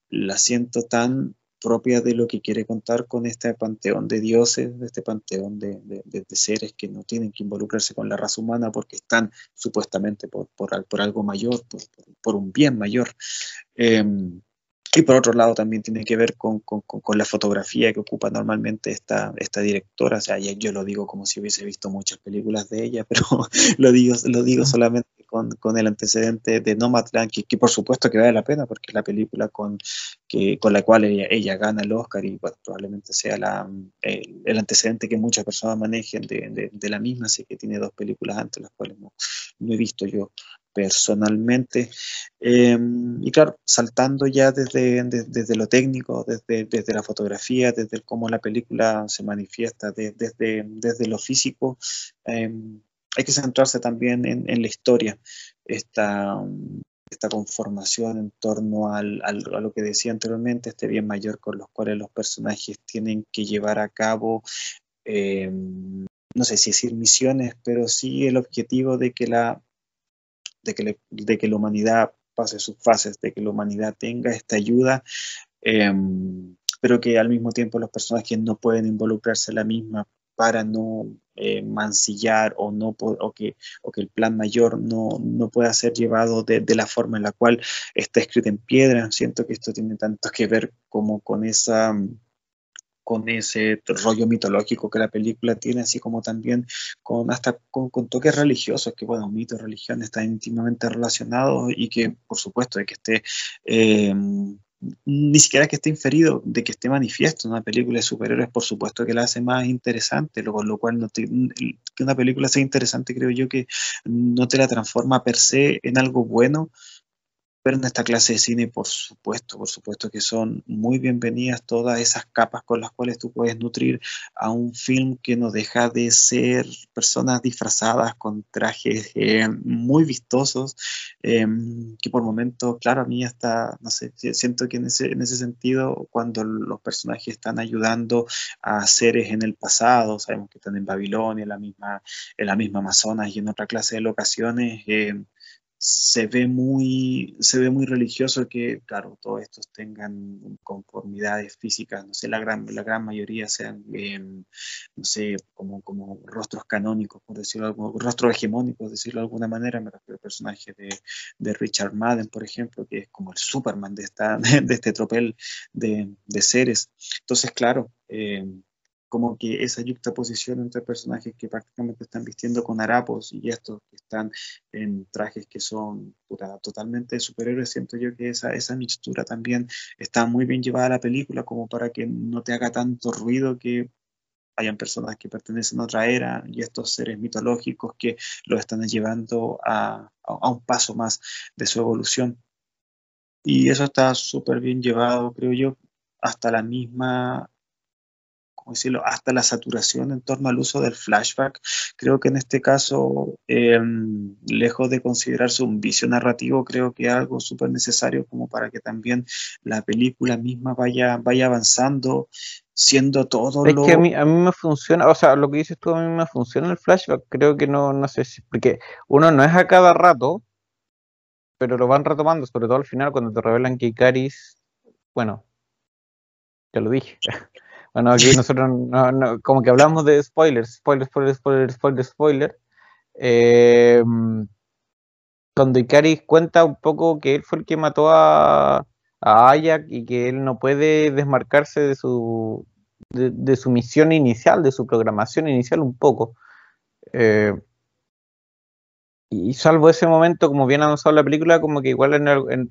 la siento tan propia de lo que quiere contar con este panteón de dioses, de este panteón de, seres que no tienen que involucrarse con la raza humana porque están supuestamente por, por, algo mayor, por, un bien mayor. Em, y por otro lado también tiene que ver con, la fotografía que ocupa normalmente esta, esta directora. O sea, yo lo digo como si hubiese visto muchas películas de ella, pero lo digo, lo digo solamente con, el antecedente de Nomadland, que, que por supuesto que vale la pena, porque es la película con, que, con la cual ella, gana el Oscar y probablemente sea la, el, antecedente que muchas personas manejen de, de, la misma. Sé que tiene dos películas antes, las cuales no, no he visto yo personalmente. Em, y claro, saltando ya desde, desde, lo técnico, desde, desde, la fotografía, desde cómo la película se manifiesta, desde, desde lo físico, em, hay que centrarse también en, la historia, esta, conformación en torno a lo que decía anteriormente, este bien mayor con los cuales los personajes tienen que llevar a cabo. Em, no sé si decir misiones, pero sí el objetivo de que la, de que, de que la humanidad pase sus fases, de que la humanidad tenga esta ayuda, em, pero que al mismo tiempo los personajes no pueden involucrarse en la misma para no eh, mancillar o, no, o, que, o que el plan mayor no, no pueda ser llevado de, de, la forma en la cual está escrito en piedra. Siento que esto tiene tanto que ver como con esa con ese rollo mitológico que la película tiene, así como también con hasta con, toques religiosos, que bueno, mito y religión están íntimamente relacionados y que por supuesto de que esté eh, ni siquiera que esté inferido, de que esté manifiesto. Una película de superhéroes, por supuesto que la hace más interesante, lo, lo cual no que una película sea interesante, creo yo que no te la transforma per se en algo bueno, pero en esta clase de cine, por supuesto, por supuesto que son muy bienvenidas todas esas capas con las cuales tú puedes nutrir a un film que no deja de ser personas disfrazadas con trajes eh, muy vistosos, em, que por momentos, claro, a mí hasta, no sé, siento que en ese, en ese sentido, cuando los personajes están ayudando a seres en el pasado, sabemos que están en Babilonia, en la misma, en la misma Amazonas y en otra clase de locaciones, em, se ve muy, se ve muy religioso que, claro, todos estos tengan conformidades físicas, no sé, la gran, la gran mayoría sean, em, no sé, como, como rostros canónicos, por decirlo rostros hegemónicos, decirlo de alguna manera, me refiero al personaje de, de, Richard Madden, por ejemplo, que es como el Superman de, esta, de este tropel de, de seres. Entonces, claro, eh, como que esa yuxtaposición entre personajes que prácticamente están vistiendo con harapos y estos que están en trajes que son totalmente superhéroes, siento yo que esa, esa mixtura también está muy bien llevada a la película como para que no te haga tanto ruido que hayan personas que pertenecen a otra era y estos seres mitológicos que los están llevando a, a un paso más de su evolución. Y eso está súper bien llevado, creo yo, hasta la misma decirlo, hasta la saturación en torno al uso del flashback. Creo que en este caso, em, lejos de considerarse un vicio narrativo, creo que es algo súper necesario como para que también la película misma vaya, vaya avanzando, siendo todo es que a mí, a mí me funciona, o sea, lo que dices tú a mí me funciona el flashback, creo que no, no sé si, porque uno no es a cada rato, pero lo van retomando, sobre todo al final cuando te revelan que Icaris, bueno, te lo dije. Bueno, aquí nosotros como que hablamos de spoilers, spoilers, spoilers, spoilers, spoilers, spoilers. Eh, cuando Icaris cuenta un poco que él fue el que mató a, a Ayak y que él no puede desmarcarse de su, de, su misión inicial, de su programación inicial un poco. Eh, y salvo ese momento, como bien avanzado la película, como que igual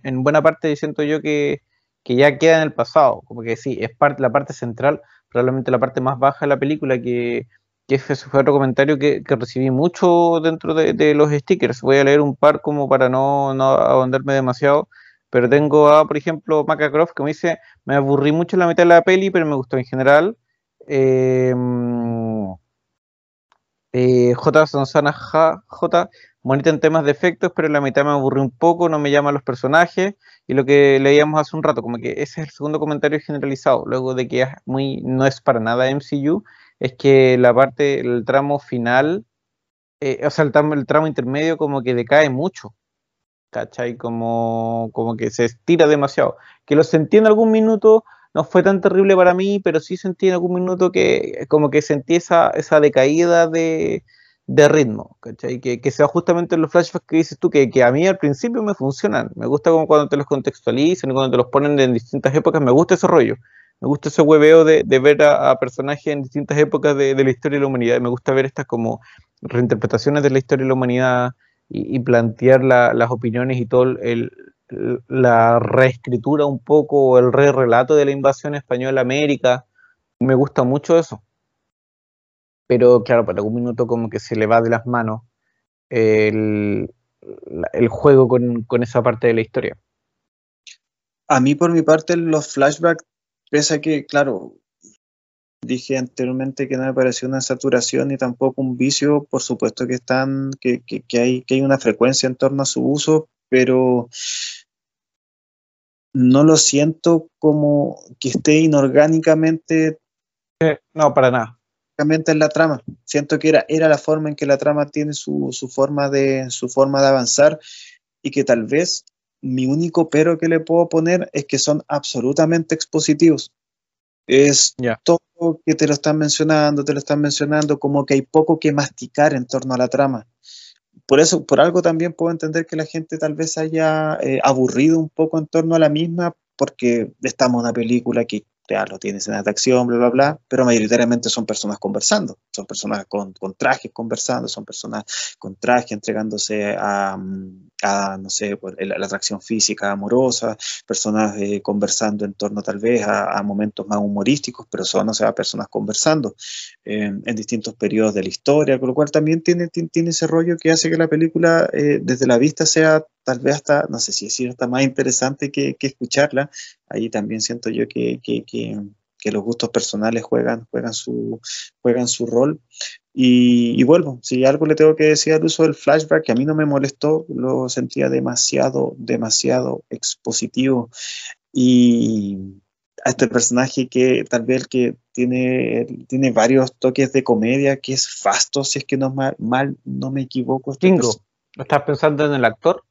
en, buena parte siento yo que, ya queda en el pasado, como que sí, es parte, la parte central, probablemente la parte más baja de la película, que, que fue otro comentario que, recibí mucho dentro de, los stickers. Voy a leer un par como para no, no ahondarme demasiado, pero tengo a, por ejemplo, Macacroft que me dice, me aburrí mucho en la mitad de la peli, pero me gustó en general. Eh, eh, J. Sonsana J. Bonita en temas de efectos, pero la mitad me aburrí un poco, no me llaman los personajes. Y lo que leíamos hace un rato, como que ese es el segundo comentario generalizado, luego de que es muy, no es para nada MCU, es que la parte, el tramo final, eh, o sea, el tramo, el tramo intermedio como que decae mucho. ¿cachai? Como, como que se estira demasiado. Que lo sentí en algún minuto, no fue tan terrible para mí, pero sí sentí en algún minuto que como que sentí esa, esa decaída de, ritmo, ¿cachai? Que, sea justamente en los flashbacks que dices tú, que, a mí al principio me funcionan. Me gusta como cuando te los contextualizan y cuando te los ponen en distintas épocas, me gusta ese rollo. Me gusta ese hueveo de, ver a, personajes en distintas épocas de, de, la historia de la humanidad. Me gusta ver estas como reinterpretaciones de la historia de la humanidad y, plantear las opiniones y todo el, la reescritura un poco, el re relato de la invasión española a América. Me gusta mucho eso. Pero claro, para algún minuto como que se le va de las manos el, el juego con, con, esa parte de la historia. A mí por mi parte los flashbacks, pese a que, claro, dije anteriormente que no me pareció una saturación ni tampoco un vicio, por supuesto que están, que, hay, que hay una frecuencia en torno a su uso, pero no lo siento como que esté inorgánicamente. Eh, no, para nada. En la trama. Siento que era, era la forma en que la trama tiene su, su, forma de, su forma de avanzar y que tal vez mi único pero que le puedo poner es que son absolutamente expositivos. Es todo que te lo están mencionando, te lo están mencionando, como que hay poco que masticar en torno a la trama. Por eso, por algo también puedo entender que la gente tal vez haya eh, aburrido un poco en torno a la misma, porque estamos en una película que ya lo tiene escenas de acción, bla, bla, bla, pero mayoritariamente son personas conversando, son personas con, con trajes conversando, son personas con traje entregándose a, no sé, la, atracción física amorosa, personas eh, conversando en torno tal vez a, momentos más humorísticos, pero son, o sea, personas conversando en distintos periodos de la historia, con lo cual también tiene, tiene, ese rollo que hace que la película eh, desde la vista sea tal vez hasta, no sé si decir, hasta más interesante que, que escucharla. Ahí también siento yo que, que, los gustos personales juegan, juegan, su, juegan su rol. Y, vuelvo, si algo le tengo que decir al uso del flashback, que a mí no me molestó, lo sentía demasiado, demasiado expositivo. Y a este personaje que tal vez que tiene, tiene varios toques de comedia, que es Fasto, si es que no mal, mal no me equivoco. Este ¿Estás pensando en el actor?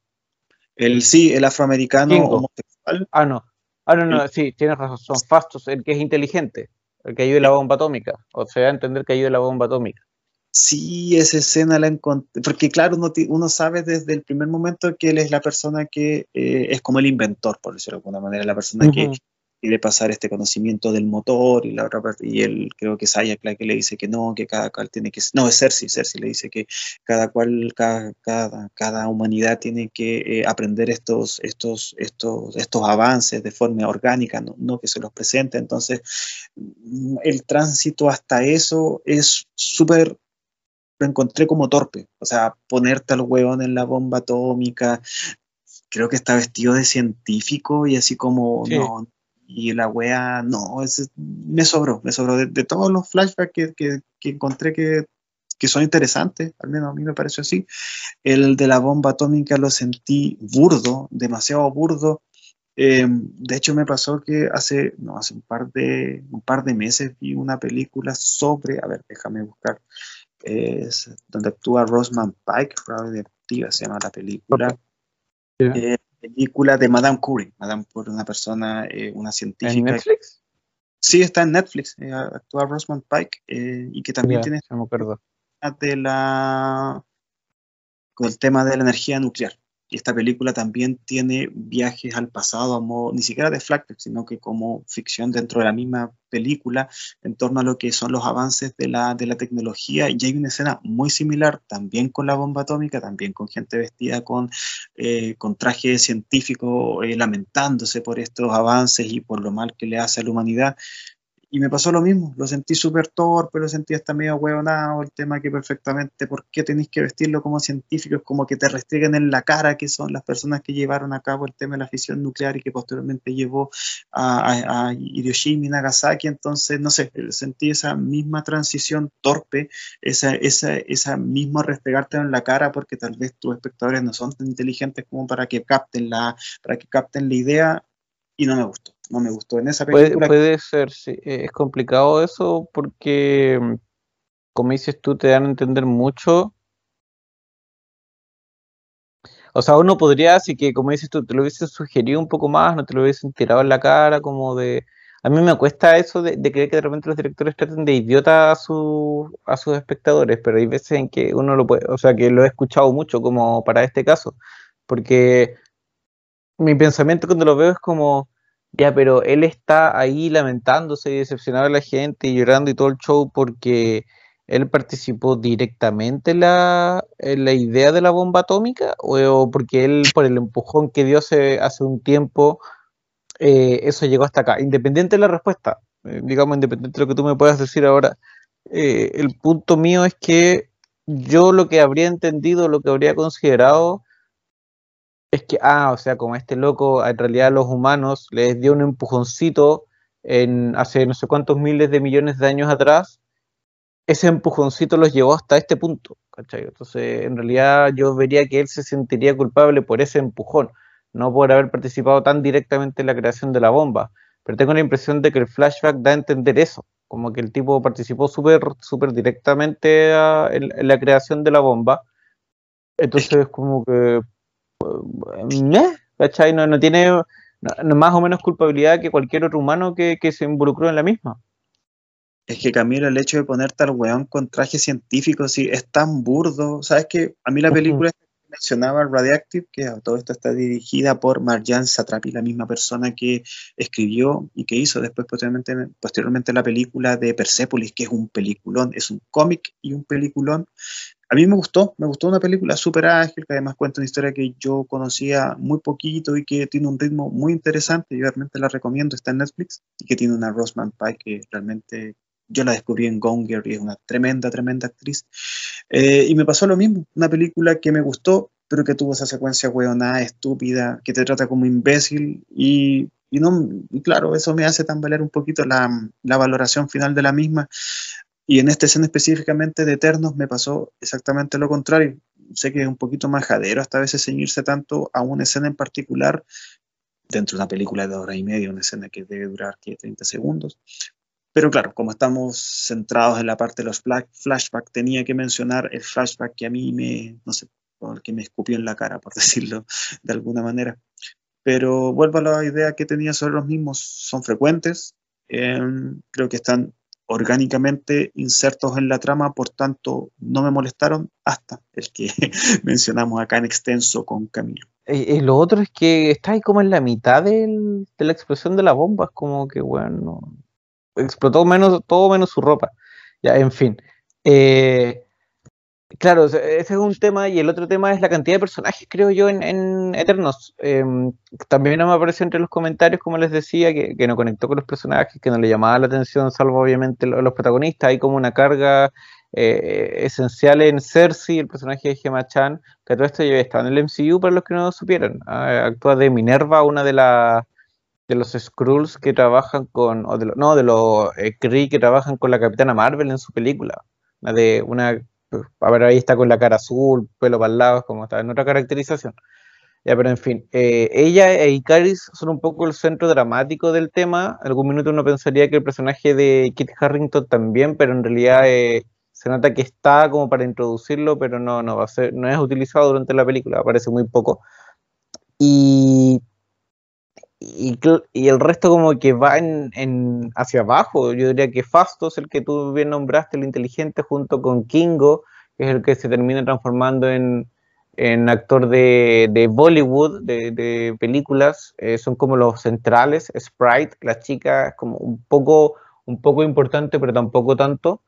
El sí, el afroamericano homosexual. Ah, no. Ah, no, no, sí, tienes razón, son fastos, el que es inteligente, el que ayuda la bomba atómica, o sea, entender que ayuda la bomba atómica. Sí, esa escena la encontré, porque claro, uno, uno, sabe desde el primer momento que él es la persona que eh, es como el inventor, por decirlo de alguna manera, la persona que quiere pasar este conocimiento del motor y la otra parte, y él creo que es Ayak la que le dice que no, que cada cual tiene que, no, es Cersei, Cersei le dice que cada cual, cada, cada, cada humanidad tiene que eh, aprender estos, estos, estos, estos avances de forma orgánica, no, no que se los presente, entonces mm, el tránsito hasta eso es súper lo encontré como torpe. O sea, ponerte al huevón en la bomba atómica. Creo que está vestido de científico y así como, no, y la wea, no, me sobró, me sobró. De, todos los flashbacks que, encontré que, son interesantes, al menos a mí me pareció así, el de la bomba atómica lo sentí burdo, demasiado burdo. Em, de hecho, me pasó que hace, no, hace un par, de, un par de meses vi una película sobre, a ver, déjame buscar, es donde actúa Roseman Pike, Detective se llama la película. Eh, película de Madame Curie. Madame Curie, una persona, eh, una científica. ¿En Netflix? Sí, está en Netflix, eh, actúa Rosamund Pike eh, y que también tiene me acuerdo. de la con el tema de la energía nuclear. Y esta película también tiene viajes al pasado a modo, ni siquiera de flashback, sino que como ficción dentro de la misma película, en torno a lo que son los avances de la, de la tecnología. Y hay una escena muy similar también con la bomba atómica, también con gente vestida con, eh, con traje científico, eh, lamentándose por estos avances y por lo mal que le hace a la humanidad. Y me pasó lo mismo, lo sentí súper torpe, lo sentí hasta medio hueonado, el tema que perfectamente, ¿por qué tenéis que vestirlo como científicos? Como que te restringen en la cara, que son las personas que llevaron a cabo el tema de la fisión nuclear y que posteriormente llevó a, Hiroshima y Nagasaki. Entonces, no sé, sentí esa misma transición torpe, esa, esa, esa misma restregarte en la cara, porque tal vez tus espectadores no son tan inteligentes como para que capten la, para que capten la idea, y no me gustó no me gustó en esa película. Puede, ser, sí. Eh, es complicado eso porque, mm, como dices tú, te dan a entender mucho. O sea, uno podría, así que, como dices tú, te lo hubiese sugerido un poco más, no te lo hubiesen tirado en la cara, como de... A mí me cuesta eso de, creer que de repente los directores traten de idiota a, a sus espectadores, pero hay veces en que uno lo puede, o sea, que lo he escuchado mucho como para este caso, porque mi pensamiento cuando lo veo es como, ya, pero él está ahí lamentándose y decepcionado a la gente y llorando y todo el show porque él participó directamente en la, la idea de la bomba atómica o, porque él, por el empujón que dio hace, hace un tiempo, eh, eso llegó hasta acá. Independiente de la respuesta, eh, digamos, independiente de lo que tú me puedas decir ahora, eh, el punto mío es que yo lo que habría entendido, lo que habría considerado, es que, ah, o sea, como este loco, en realidad los humanos les dio un empujoncito en hace no sé cuántos miles de millones de años atrás, ese empujoncito los llevó hasta este punto, ¿cachai? Entonces, en realidad yo vería que él se sentiría culpable por ese empujón, no por haber participado tan directamente en la creación de la bomba. Pero tengo la impresión de que el flashback da a entender eso, como que el tipo participó súper super directamente en, en, la creación de la bomba. Entonces, como que ¿cachai? No, no tiene más o menos culpabilidad que cualquier otro humano que, se involucró en la misma. Es que Camilo, el hecho de ponerte al weón con traje científico, sí, es tan burdo. ¿Sabes que A mí la película que mencionaba, Radioactive, que todo esto está dirigida por Marjan Satrapi, la misma persona que escribió y que hizo después posteriormente, posteriormente la película de Persepolis, que es un peliculón, es un cómic y un peliculón. A mí me gustó, me gustó una película súper ágil, que además cuenta una historia que yo conocía muy poquito y que tiene un ritmo muy interesante, yo realmente la recomiendo, está en Netflix, y que tiene una Rosamund Pike que realmente yo la descubrí en Gonger y es una tremenda, tremenda actriz. Eh, y me pasó lo mismo, una película que me gustó, pero que tuvo esa secuencia hueonada, estúpida, que te trata como imbécil y, y no, claro, eso me hace tambalear un poquito la, la valoración final de la misma. Y en esta escena específicamente de Eternos me pasó exactamente lo contrario. Sé que es un poquito majadero hasta veces ceñirse tanto a una escena en particular dentro de una película de hora y media, una escena que debe durar 30 segundos. Pero claro, como estamos centrados en la parte de los flashbacks, tenía que mencionar el flashback que a mí me, no sé, que me escupió en la cara, por decirlo de alguna manera. Pero vuelvo a la idea que tenía sobre los mismos, son frecuentes, em, creo que están orgánicamente insertos en la trama, por tanto no me molestaron hasta el que mencionamos acá en extenso con Camilo. Y, lo otro es que está ahí como en la mitad de la explosión de la bomba, es como que, bueno, explotó menos, todo menos su ropa. Ya, en fin. Eh, Claro, ese es un tema y el otro tema es la cantidad de personajes, creo yo, en, Eternos. Em, también me apareció entre los comentarios, como les decía, que, no conectó con los personajes, que no le llamaba la atención, salvo obviamente los, protagonistas. Hay como una carga eh, esencial en Cersei, el personaje de Gemma Chan, que todo esto ya estaba en el MCU para los que no lo supieran. Ah, actúa de Minerva, una de las de los Skrulls que trabajan con, o de no, de los eh, Kree que trabajan con la Capitana Marvel en su película. Una de una a ver, ahí está con la cara azul, pelo para el lado, como está en otra caracterización. Ya, pero en fin, eh, ella e Icaris son un poco el centro dramático del tema. Algún minuto uno pensaría que el personaje de Kit Harrington también, pero en realidad eh, se nota que está como para introducirlo, pero no, no, va a ser, no es utilizado durante la película, aparece muy poco. Y, y, el resto como que va en, hacia abajo. Yo diría que Fastos, el que tú bien nombraste, el inteligente, junto con Kingo, que es el que se termina transformando en, actor de, Bollywood, de, películas, eh, son como los centrales. Sprite, la chica, es como un poco, un poco importante, pero tampoco tanto.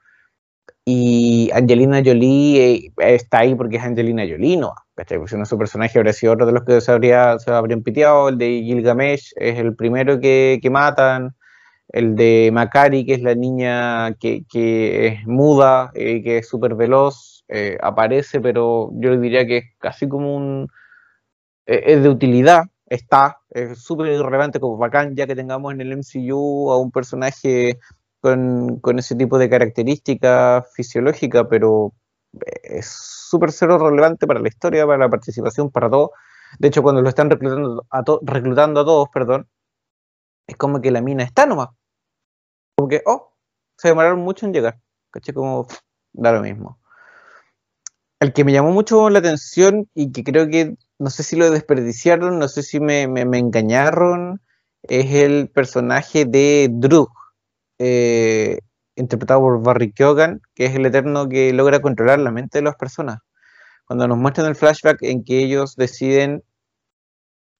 Y Angelina Jolie eh, está ahí porque es Angelina Jolie, ¿no? si no, su personaje habría sido otro de los que se, habría, se habrían piteado. El de Gilgamesh es el primero que, que matan. El de Macari, que es la niña que, que es muda, eh, que es súper veloz, eh, aparece, pero yo diría que es casi como un. es de utilidad, está, es súper irrelevante, como bacán, ya que tengamos en el MCU a un personaje con, ese tipo de características fisiológicas, pero es súper cero relevante para la historia, para la participación, para todo. De hecho, cuando lo están reclutando a, reclutando a todos, perdón, es como que la mina está nomás. Como que, oh, se demoraron mucho en llegar. ¿Caché? Como, da lo mismo. El que me llamó mucho la atención y que creo que, no sé si lo desperdiciaron, no sé si me, me, me engañaron, es el personaje de Drug. Eh, interpretado por Barry Keoghan, que es el eterno que logra controlar la mente de las personas. Cuando nos muestran el flashback en que ellos deciden,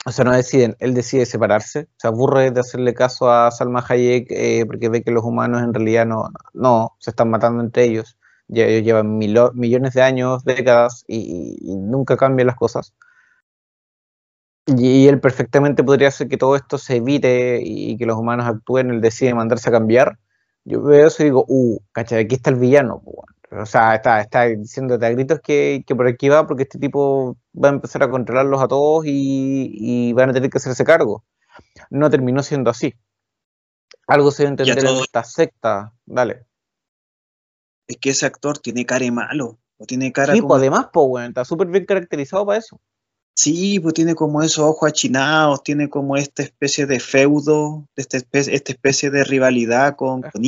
o sea, no deciden, él decide separarse, se aburre de hacerle caso a Salma Hayek eh, porque ve que los humanos en realidad no, no se están matando entre ellos. Ya ellos llevan millones de años, décadas y, nunca cambian las cosas. Y, él perfectamente podría hacer que todo esto se evite y que los humanos actúen, él decide mandarse a cambiar yo veo eso y digo, uh, cacha, aquí está el villano. O sea, está, está diciéndote a gritos que, por aquí va porque este tipo va a empezar a controlarlos a todos y, van a tener que hacerse cargo. No terminó siendo así. Algo se debe entender en esta secta. Dale. Es que ese actor tiene cara de malo. O tiene cara sí, pues además, pues, bueno, está súper bien caracterizado para eso. Sí, pues tiene como esos ojos achinados, tiene como esta especie de feudo, esta especie, esta especie de rivalidad con, con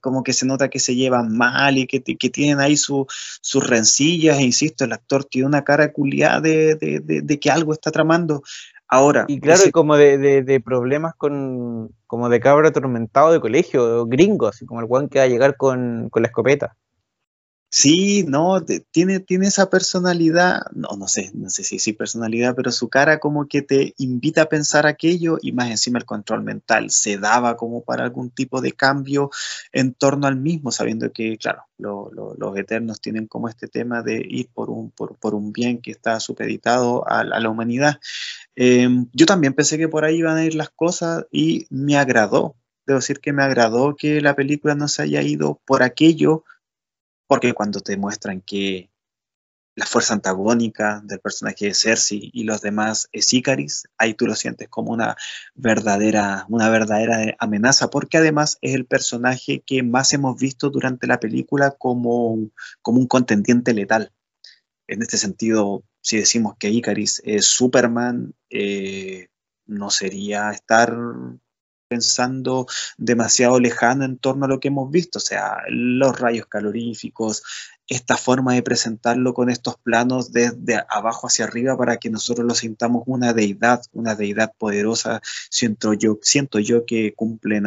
como que se nota que se llevan mal y que, que tienen ahí sus rencillas, e insisto, el actor tiene una cara culiada de, de, que algo está tramando. Ahora. Y claro, y como de, problemas con, como de cabra atormentado de colegio, gringo, así como el Juan que va a llegar con, con la escopeta. Sí, no, tiene, tiene esa personalidad, no, no sé, no sé si personalidad, pero su cara como que te invita a pensar aquello y más encima el control mental se daba como para algún tipo de cambio en torno al mismo, sabiendo que, claro, los eternos tienen como este tema de ir por un, por, un bien que está supeditado a, la humanidad. Em, yo también pensé que por ahí iban a ir las cosas y me agradó, debo decir que me agradó que la película no se haya ido por aquello porque cuando te muestran que la fuerza antagónica del personaje de Cersei y los demás es Icaris, ahí tú lo sientes como una verdadera, una verdadera amenaza, porque además es el personaje que más hemos visto durante la película como, como un contendiente letal. En este sentido, si decimos que Icaris es Superman, eh, no sería estar pensando demasiado lejano en torno a lo que hemos visto, o sea, los rayos caloríficos, esta forma de presentarlo con estos planos desde abajo hacia arriba para que nosotros lo sintamos una deidad, una deidad poderosa, siento yo, siento yo que cumplen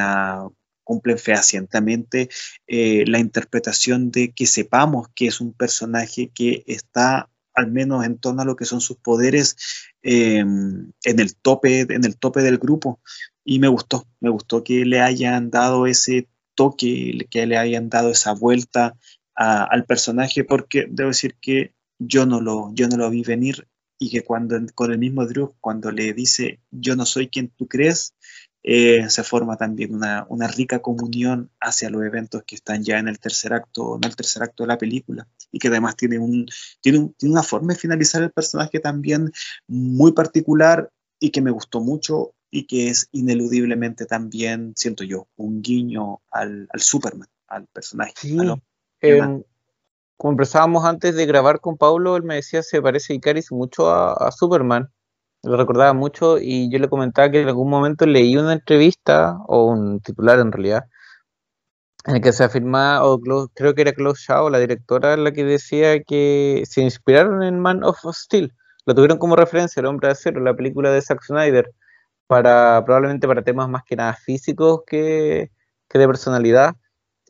cumplen fehacientemente eh, la interpretación de que sepamos que es un personaje que está al menos en torno a lo que son sus poderes eh, en el tope en el tope del grupo y me gustó, me gustó que le hayan dado ese toque, que le hayan dado esa vuelta al personaje, porque debo decir que yo no lo, yo no lo vi venir y que cuando con el mismo Drew, cuando le dice yo no soy quien tú crees, eh, se forma también una, una, rica comunión hacia los eventos que están ya en el tercer acto, en el tercer acto de la película, y que además tiene, un, tiene, tiene una forma de finalizar el personaje también muy particular y que me gustó mucho y que es ineludiblemente también, siento yo, un guiño al, Superman, al personaje. Sí. Em, como empezábamos antes de grabar con Pablo, él me decía se parece Icaris mucho a, Superman. Lo recordaba mucho y yo le comentaba que en algún momento leí una entrevista, o un titular en realidad, en el que se afirmaba, o creo que era Klaus Shaw, la directora, la que decía que se inspiraron en Man of Steel. Lo tuvieron como referencia, el hombre de acero, la película de Zack Snyder para probablemente para temas más que nada físicos que, de personalidad.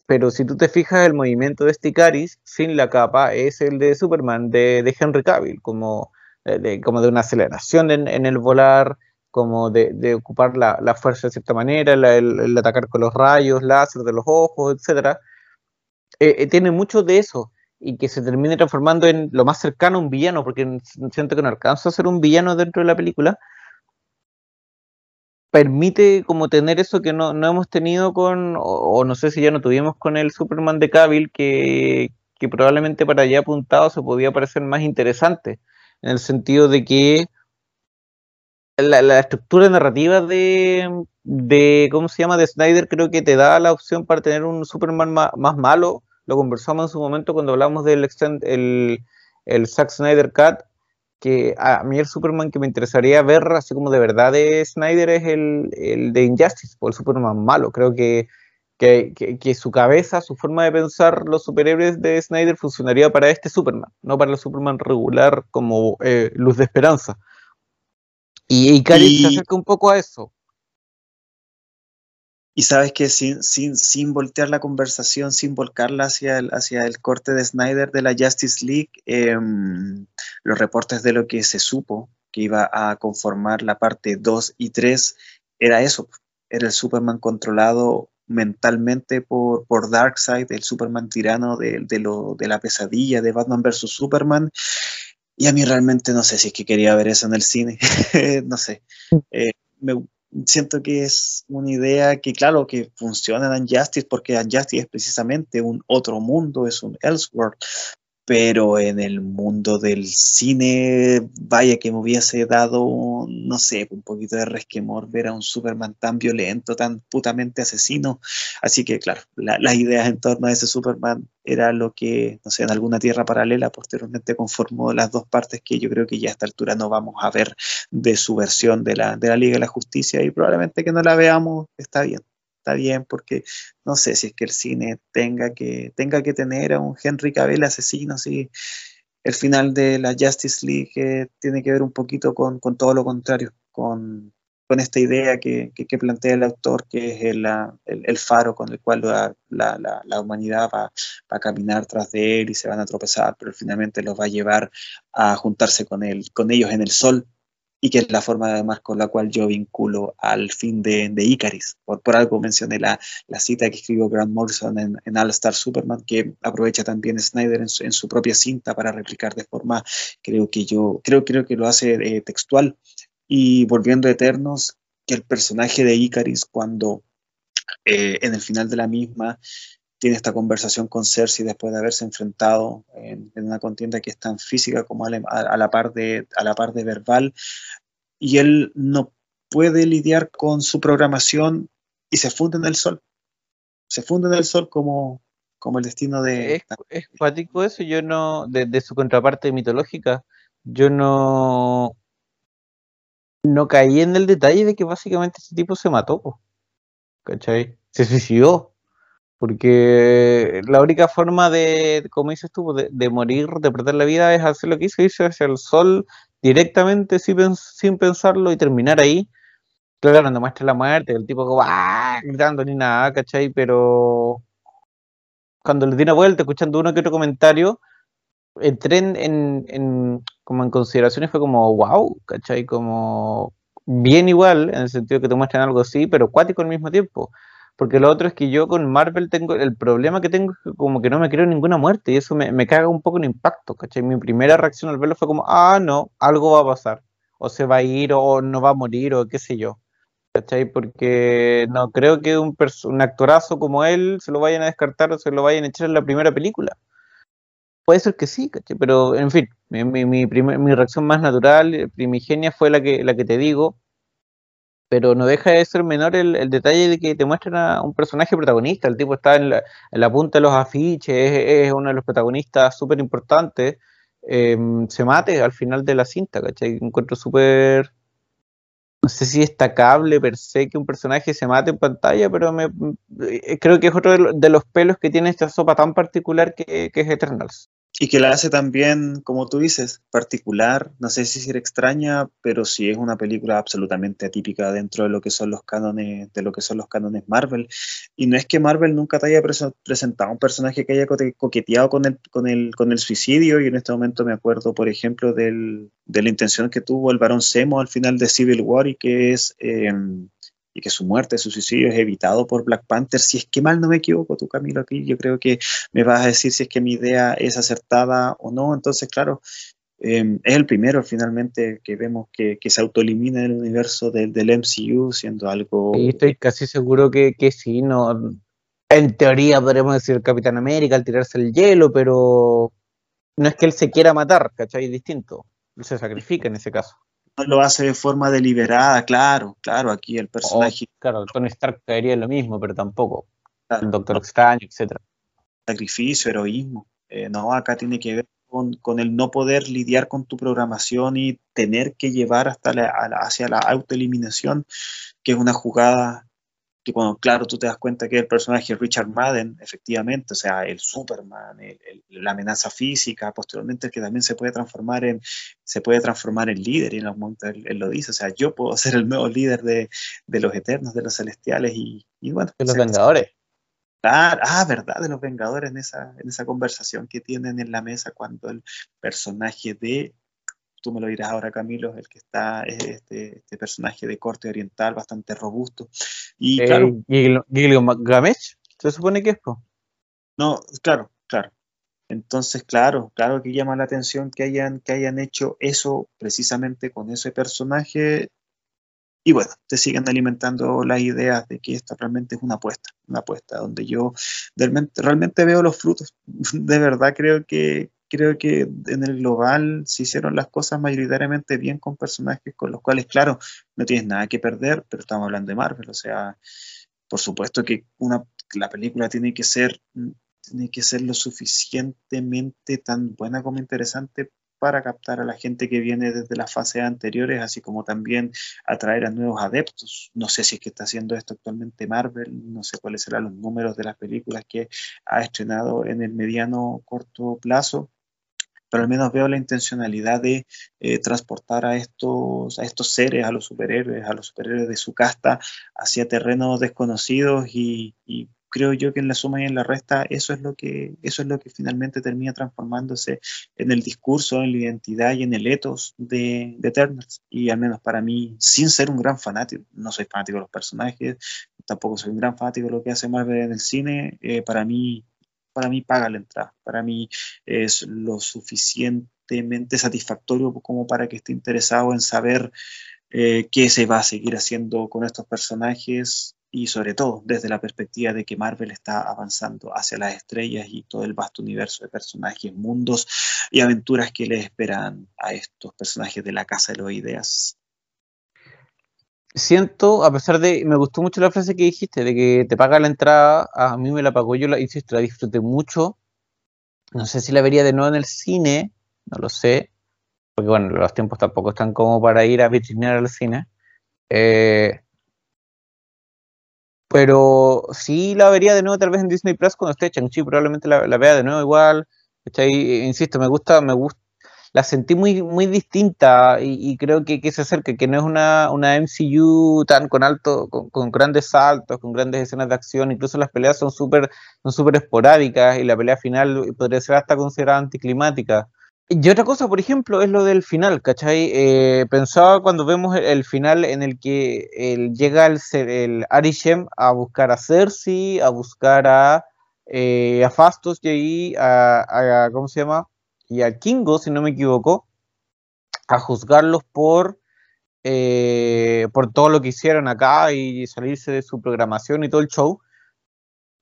Pero si tú te fijas, el movimiento de Sticaris sin la capa es el de Superman, de, Henry Cavill, como de, como de una aceleración en, el volar, como de, ocupar la, fuerza de cierta manera, el, atacar con los rayos, láser de los ojos, etc. Eh, eh, tiene mucho de eso y que se termine transformando en lo más cercano a un villano, porque siento que no alcanza a ser un villano dentro de la película, permite como tener eso que no, hemos tenido con, o, no sé si ya no tuvimos con el Superman de Cavill, que, probablemente para allá apuntado se podía parecer más interesante, en el sentido de que la, estructura narrativa de, de, ¿cómo se llama?, de Snyder creo que te da la opción para tener un Superman más, malo, lo conversamos en su momento cuando hablamos del el, el Zack Snyder Cut, que a mí el Superman que me interesaría ver, así como de verdad de Snyder, es el, de Injustice, o el Superman malo. Creo que, que, su cabeza, su forma de pensar los superhéroes de Snyder funcionaría para este Superman, no para el Superman regular como eh, luz de esperanza. Y, y se acerca un poco a eso. Y sabes que sin, sin, sin voltear la conversación, sin volcarla hacia el, hacia el corte de Snyder de la Justice League, em, los reportes de lo que se supo que iba a conformar la parte 2 y 3 era eso, era el Superman controlado mentalmente por, por Darkseid, el Superman tirano de, lo, de la pesadilla de Batman vs. Superman. Y a mí realmente no sé si es que quería ver eso en el cine, no sé. Mm. Eh, me, siento que es una idea que, claro, que funciona en Justice porque Justice es precisamente un otro mundo, es un Elseworld, pero en el mundo del cine, vaya que me hubiese dado, no sé, un poquito de resquemor ver a un Superman tan violento, tan putamente asesino. Así que, claro, las ideas en torno a ese Superman era lo que, no sé, en alguna tierra paralela posteriormente conformó las dos partes que yo creo que ya a esta altura no vamos a ver de su versión de la, de la Liga de la Justicia y probablemente que no la veamos, está bien está bien porque no sé si es que el cine tenga que, tenga que tener a un Henry Cavill asesino, si el final de la Justice League eh, tiene que ver un poquito con, todo lo contrario, con, esta idea que, plantea el autor, que es el, faro con el cual la, humanidad va, a caminar tras de él y se van a tropezar, pero finalmente los va a llevar a juntarse con, él, con ellos en el sol y que es la forma además con la cual yo vinculo al fin de, de Icaris. Por, por algo mencioné la, la, cita que escribió Grant Morrison en, All Star Superman, que aprovecha también Snyder en su, en su, propia cinta para replicar de forma, creo que yo, creo, creo que lo hace eh, textual. Y volviendo a Eternos, que el personaje de Icaris cuando eh, en el final de la misma tiene esta conversación con Cersei después de haberse enfrentado en, una contienda que es tan física como a la, par de, a la par de verbal, y él no puede lidiar con su programación y se funde en el sol. Se funde en el sol como, como el destino de... Es, es cuático eso, yo no, de, su contraparte mitológica, yo no, no caí en el detalle de que básicamente ese tipo se mató, ¿cachai? Se suicidó porque la única forma de, como dices tú, de, morir, de perder la vida, es hacer lo que hizo, irse hacia el sol directamente sin, sin pensarlo y terminar ahí. Claro, no muestra la muerte, el tipo ¡ah! gritando ni nada, ¿cachai? Pero cuando le di una vuelta, escuchando uno que otro comentario, entré en, en, como en consideraciones, fue como wow, ¿cachai? Como bien igual, en el sentido que te muestran algo así, pero cuático al mismo tiempo. Porque lo otro es que yo con Marvel tengo, el problema que tengo es que como que no me creo ninguna muerte y eso me, me caga un poco en impacto, ¿cachai? Mi primera reacción al verlo fue como, ah, no, algo va a pasar, o se va a ir, o no va a morir, o qué sé yo, ¿cachai? Porque no creo que un, un actorazo como él se lo vayan a descartar o se lo vayan a echar en la primera película. Puede ser que sí, ¿cachai? Pero, en fin, mi, mi, mi, mi reacción más natural, primigenia, fue la que, la que te digo, pero no deja de ser menor el, detalle de que te muestran a un personaje protagonista. El tipo está en la, punta de los afiches, es, uno de los protagonistas súper importantes. Em, se mate al final de la cinta, ¿cachai? Encuentro súper. No sé si destacable per se que un personaje se mate en pantalla, pero me, eh, creo que es otro de, los pelos que tiene esta sopa tan particular que, que es Eternals. Y que la hace también, como tú dices, particular, no sé si es extraña, pero sí es una película absolutamente atípica dentro de lo que son los cánones, de lo que son los cánones Marvel. Y no es que Marvel nunca te haya presentado un personaje que haya coqueteado con el, con el, con el suicidio, y en este momento me acuerdo, por ejemplo, del, de la intención que tuvo el varón Semo al final de Civil War y que es em, y que su muerte, su suicidio es evitado por Black Panther. Si es que mal no me equivoco, tú Camilo, aquí yo creo que me vas a decir si es que mi idea es acertada o no. Entonces, claro, em, es el primero finalmente que vemos que, se autoelimina el universo del, del MCU siendo algo... Y estoy casi seguro que, que sí, no... En teoría podríamos decir Capitán América al tirarse el hielo, pero no es que él se quiera matar, ¿cachai? Es distinto. Él se sacrifica en ese caso no lo hace de forma deliberada, claro, claro, aquí el personaje. claro, Tony Stark caería lo mismo, pero tampoco. el Doctor Extraño, etc. Sacrificio, heroísmo. Eh, no, acá tiene que ver con, el no poder lidiar con tu programación y tener que llevar hasta hacia la autoeliminación, que es una jugada que cuando, claro, tú te das cuenta que el personaje Richard Madden, efectivamente, o sea, el Superman, la amenaza física, posteriormente que también se puede transformar en, se puede transformar en líder, y en los montes él, lo dice, o sea, yo puedo ser el nuevo líder de, los Eternos, de los Celestiales, y, bueno. De los Vengadores. ah, verdad, de los Vengadores en esa, en esa conversación que tienen en la mesa cuando el personaje de tú me lo dirás ahora, Camilo, el que está, este, este personaje de corte oriental bastante robusto. Y eh, claro. Gilgamesh, ¿se supone que es? No, claro, claro. Entonces, claro, claro que llama la atención que hayan, que hayan hecho eso precisamente con ese personaje. Y bueno, te siguen alimentando las ideas de que esto realmente es una apuesta, una apuesta donde yo realmente, realmente veo los frutos. De verdad creo que, creo que en el global se hicieron las cosas mayoritariamente bien con personajes con los cuales, claro, no tienes nada que perder, pero estamos hablando de Marvel, o sea, por supuesto que una, la película tiene que ser tiene que ser lo suficientemente tan buena como interesante para captar a la gente que viene desde las fases anteriores, así como también atraer a nuevos adeptos. No sé si es que está haciendo esto actualmente Marvel, no sé cuáles serán los números de las películas que ha estrenado en el mediano corto plazo, pero al menos veo la intencionalidad de eh, transportar a estos, a estos seres, a los superhéroes, a los superhéroes de su casta, hacia terrenos desconocidos y, creo yo que en la suma y en la resta eso es lo que eso es lo que finalmente termina transformándose en el discurso, en la identidad y en el ethos de, de Eternals. Y al menos para mí, sin ser un gran fanático, no soy fanático de los personajes, tampoco soy un gran fanático de lo que hace Marvel en el cine, eh, para mí para mí paga la entrada. Para mí es lo suficientemente satisfactorio como para que esté interesado en saber eh, qué se va a seguir haciendo con estos personajes y sobre todo desde la perspectiva de que Marvel está avanzando hacia las estrellas y todo el vasto universo de personajes, mundos y aventuras que le esperan a estos personajes de la Casa de las Ideas siento, a pesar de, me gustó mucho la frase que dijiste, de que te paga la entrada, a mí me la pagó, yo la, insisto, la disfruté mucho. No sé si la vería de nuevo en el cine, no lo sé, porque bueno, los tiempos tampoco están como para ir a vitrinear al cine. Eh, pero sí la vería de nuevo tal vez en Disney Plus cuando esté Chang-Chi, probablemente la, la, vea de nuevo igual. Insisto, me gusta, me gusta la sentí muy, muy distinta y, creo que, que, se acerca, que no es una, una MCU tan con alto, con, grandes saltos, con grandes escenas de acción, incluso las peleas son súper son super esporádicas y la pelea final podría ser hasta considerada anticlimática. Y otra cosa, por ejemplo, es lo del final, ¿cachai? Eh, pensaba cuando vemos el, final en el que llega el, el Arishem a buscar a Cersei, a buscar a, eh, a Fastos y ahí a, ¿cómo se llama? Y a Kingo, si no me equivoco, a juzgarlos por, eh, por todo lo que hicieron acá y salirse de su programación y todo el show.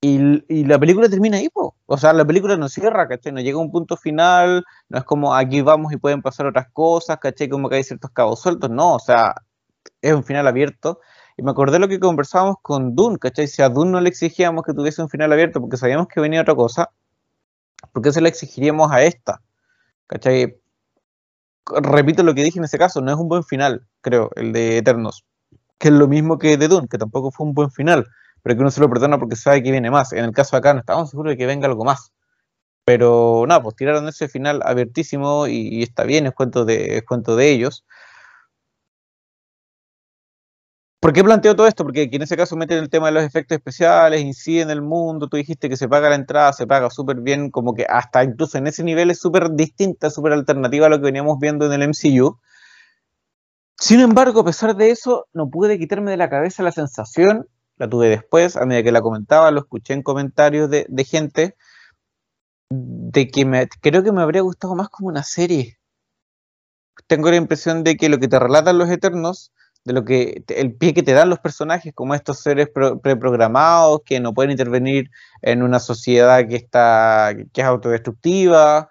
Y, la película termina ahí, o sea, la película no cierra, ¿cachai? No llega un punto final, no es como aquí vamos y pueden pasar otras cosas, ¿cachai? Como que hay ciertos cabos sueltos, no, o sea, es un final abierto. Y me acordé lo que conversábamos con Dune, ¿cachai? Si a Dune no le exigíamos que tuviese un final abierto porque sabíamos que venía otra cosa, ¿por qué se le exigiríamos a esta? ¿Cachai? Repito lo que dije en ese caso, no es un buen final, creo, el de Eternos. Que es lo mismo que de Dune, que tampoco fue un buen final, pero que uno se lo perdona porque sabe que viene más. En el caso de acá no estamos seguros de que venga algo más. Pero nada, pues tiraron ese final abiertísimo y, está bien, es cuento de, es cuento de ellos. ¿Por qué planteo todo esto? Porque aquí en ese caso meten el tema de los efectos especiales, incide en el mundo, tú dijiste que se paga la entrada, se paga súper bien, como que hasta incluso en ese nivel es súper distinta, súper alternativa a lo que veníamos viendo en el MCU. Sin embargo, a pesar de eso, no pude quitarme de la cabeza la sensación, la tuve después, a medida que la comentaba, lo escuché en comentarios de, gente, de que me, creo que me habría gustado más como una serie. Tengo la impresión de que lo que te relatan los Eternos de lo que el pie que te dan los personajes como estos seres preprogramados que no pueden intervenir en una sociedad que está que es autodestructiva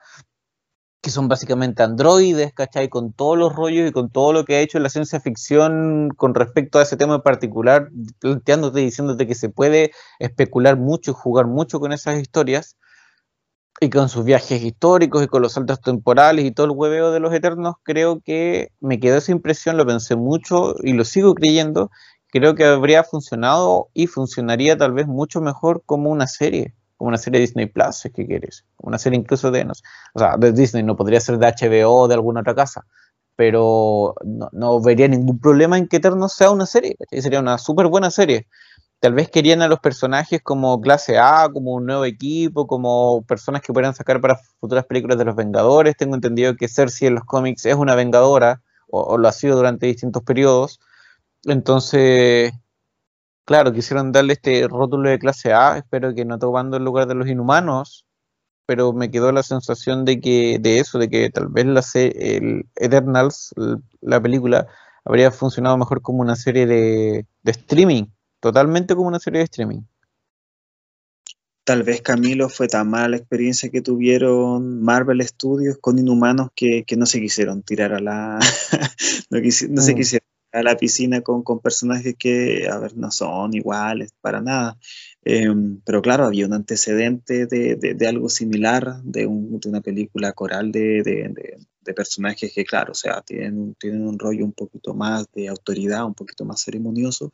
que son básicamente androides, ¿cachai? Con todos los rollos y con todo lo que ha hecho la ciencia ficción con respecto a ese tema en particular, planteándote y diciéndote que se puede especular mucho y jugar mucho con esas historias y con sus viajes históricos y con los saltos temporales y todo el hueveo de los eternos, creo que me quedó esa impresión, lo pensé mucho y lo sigo creyendo. Creo que habría funcionado y funcionaría tal vez mucho mejor como una serie, como una serie de Disney Plus, si es que quieres, una serie incluso de, o sea, de Disney, no podría ser de HBO o de alguna otra casa, pero no, no vería ningún problema en que Eternos sea una serie, sería una súper buena serie tal vez querían a los personajes como clase A, como un nuevo equipo, como personas que pudieran sacar para futuras películas de los Vengadores. Tengo entendido que Cersei en los cómics es una Vengadora, o, lo ha sido durante distintos periodos. Entonces, claro, quisieron darle este rótulo de clase A, espero que no tomando el lugar de los inhumanos, pero me quedó la sensación de que de eso, de que tal vez la el Eternals, la película, habría funcionado mejor como una serie de streaming totalmente como una serie de streaming. Tal vez Camilo fue tan mala la experiencia que tuvieron Marvel Studios con Inhumanos que, no se quisieron tirar a la no, se mm. quisieron a la piscina con, con, personajes que, a ver, no son iguales para nada. Em, pero claro, había un antecedente de, de, algo similar, de, una película coral de, de personajes que, claro, o sea, tienen, tienen un rollo un poquito más de autoridad, un poquito más ceremonioso.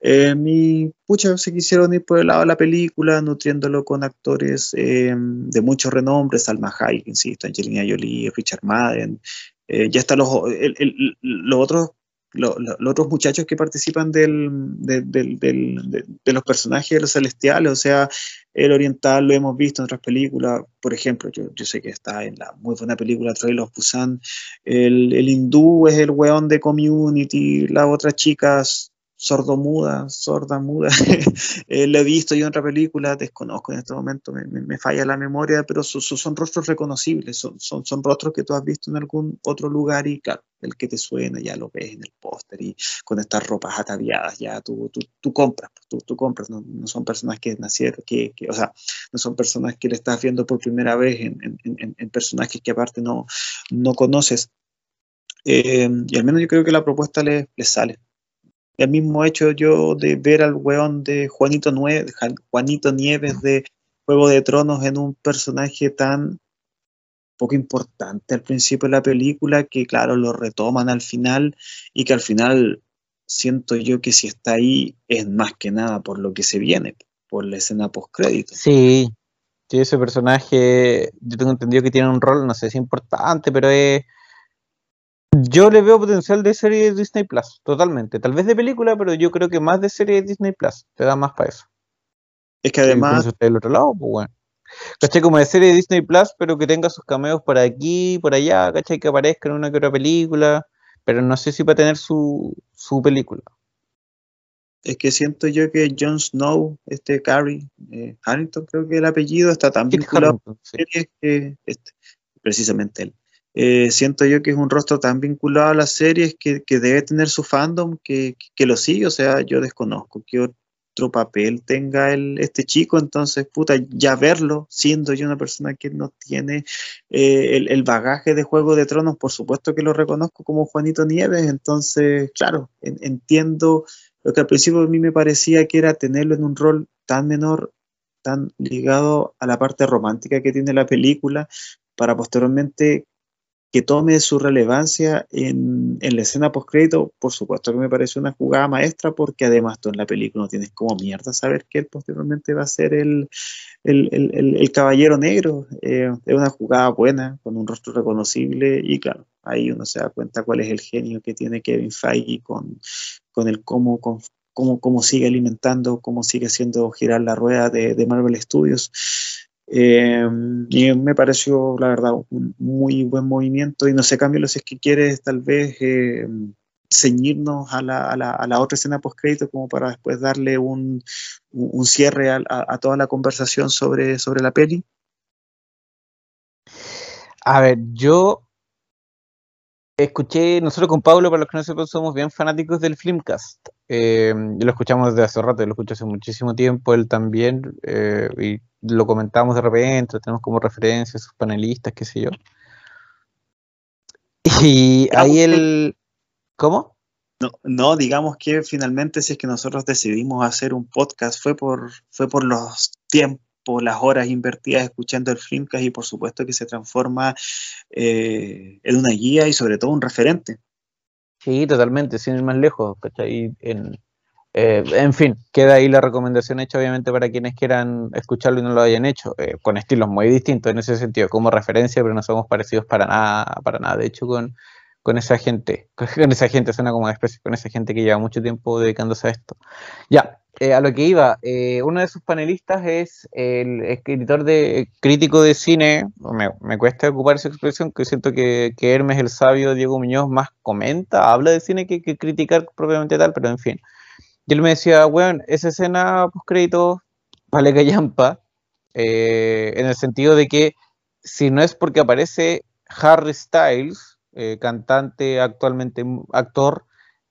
Eh, y, pucha, se quisieron ir por el lado de la película, nutriéndolo con actores eh, de mucho renombre, Salma Hayek, insisto, Angelina Jolie, Richard Madden, eh, ya están los, los otros los otros muchachos que participan de, los personajes de los celestiales, o sea, el oriental lo hemos visto en otras películas, por ejemplo, yo, sé que está en la muy buena película Trail of Busan, el, hindú es el weón de Community, las otras chicas sordomuda, sorda muda. eh, he visto yo en otra película, desconozco en este momento, me, falla la memoria, pero son rostros reconocibles, son, son, son, rostros que tú has visto en algún otro lugar y claro, el que te suena ya lo ves en el póster y con estas ropas ataviadas ya tú, tú, tú compras, tú, tú compras, no, no, son personas que nacieron, que, que, o sea, no son personas que le estás viendo por primera vez en, en, en personajes que aparte no, no conoces. Eh, y al menos yo creo que la propuesta le sale el mismo hecho yo de ver al weón de Juanito, Juanito Nieves de Juego de Tronos en un personaje tan poco importante al principio de la película, que claro, lo retoman al final y que al final siento yo que si está ahí es más que nada por lo que se viene, por la escena post-crédito. Sí, sí, ese personaje, yo tengo entendido que tiene un rol, no sé si importante, pero es yo le veo potencial de serie de Disney Plus, totalmente. Tal vez de película, pero yo creo que más de serie de Disney Plus. Te da más para eso. Es que además. está del otro lado, pues bueno. ¿Cachai? Como de serie de Disney Plus, pero que tenga sus cameos por aquí, por allá, ¿cachai? Que aparezca en una que otra película. Pero no sé si va a tener su, su película. Es que siento yo que Jon Snow, este Carrie, eh, Harrington, creo que el apellido está tan vinculado series que este, precisamente él. Eh, siento yo que es un rostro tan vinculado a las series que, debe tener su fandom que, lo sigue, o sea, yo desconozco qué otro papel tenga el, este chico, entonces, puta, ya verlo, siendo yo una persona que no tiene eh, el, bagaje de Juego de Tronos, por supuesto que lo reconozco como Juanito Nieves, entonces, claro, entiendo lo que al principio a mí me parecía que era tenerlo en un rol tan menor, tan ligado a la parte romántica que tiene la película, para posteriormente que tome su relevancia en, la escena post-crédito, por supuesto que me parece una jugada maestra, porque además tú en la película no tienes como mierda saber que él posteriormente va a ser el, el, caballero negro. Eh, es una jugada buena, con un rostro reconocible, y claro, ahí uno se da cuenta cuál es el genio que tiene Kevin Feige con, con el cómo, cómo, cómo sigue alimentando, cómo sigue haciendo girar la rueda de, de Marvel Studios. Eh, y me pareció, la verdad, un muy buen movimiento. Y no sé, Camilo, si es que quieres tal vez eh, ceñirnos a la, a, la, a la, otra escena post-crédito como para después darle un, un cierre a, a, toda la conversación sobre, sobre la peli. A ver, yo escuché, nosotros con Pablo, para los que no sepan, somos bien fanáticos del Filmcast. Eh, lo escuchamos desde hace rato, lo escuché hace muchísimo tiempo, él también, eh, y lo comentamos de repente, tenemos como referencia a sus panelistas, qué sé yo. Y ahí el... ¿Cómo? No, no, digamos que finalmente si es que nosotros decidimos hacer un podcast fue por, fue por los tiempos las horas invertidas escuchando el Filmcast y por supuesto que se transforma eh, en una guía y sobre todo un referente. Sí, totalmente, sin ir más lejos, En, eh, en fin, queda ahí la recomendación hecha obviamente para quienes quieran escucharlo y no lo hayan hecho, eh, con estilos muy distintos en ese sentido, como referencia, pero no somos parecidos para nada, para nada. De hecho, con, con esa gente, con esa gente, suena como una especie, con esa gente que lleva mucho tiempo dedicándose a esto. Ya, eh, a lo que iba, eh, uno de sus panelistas es el escritor de crítico de cine, me, cuesta ocupar esa expresión, que siento que, Hermes el sabio Diego Muñoz más comenta, habla de cine que, criticar propiamente tal, pero en fin. Y él me decía, weón, esa escena post crédito vale callampa, eh, en el sentido de que si no es porque aparece Harry Styles, cantante actualmente actor,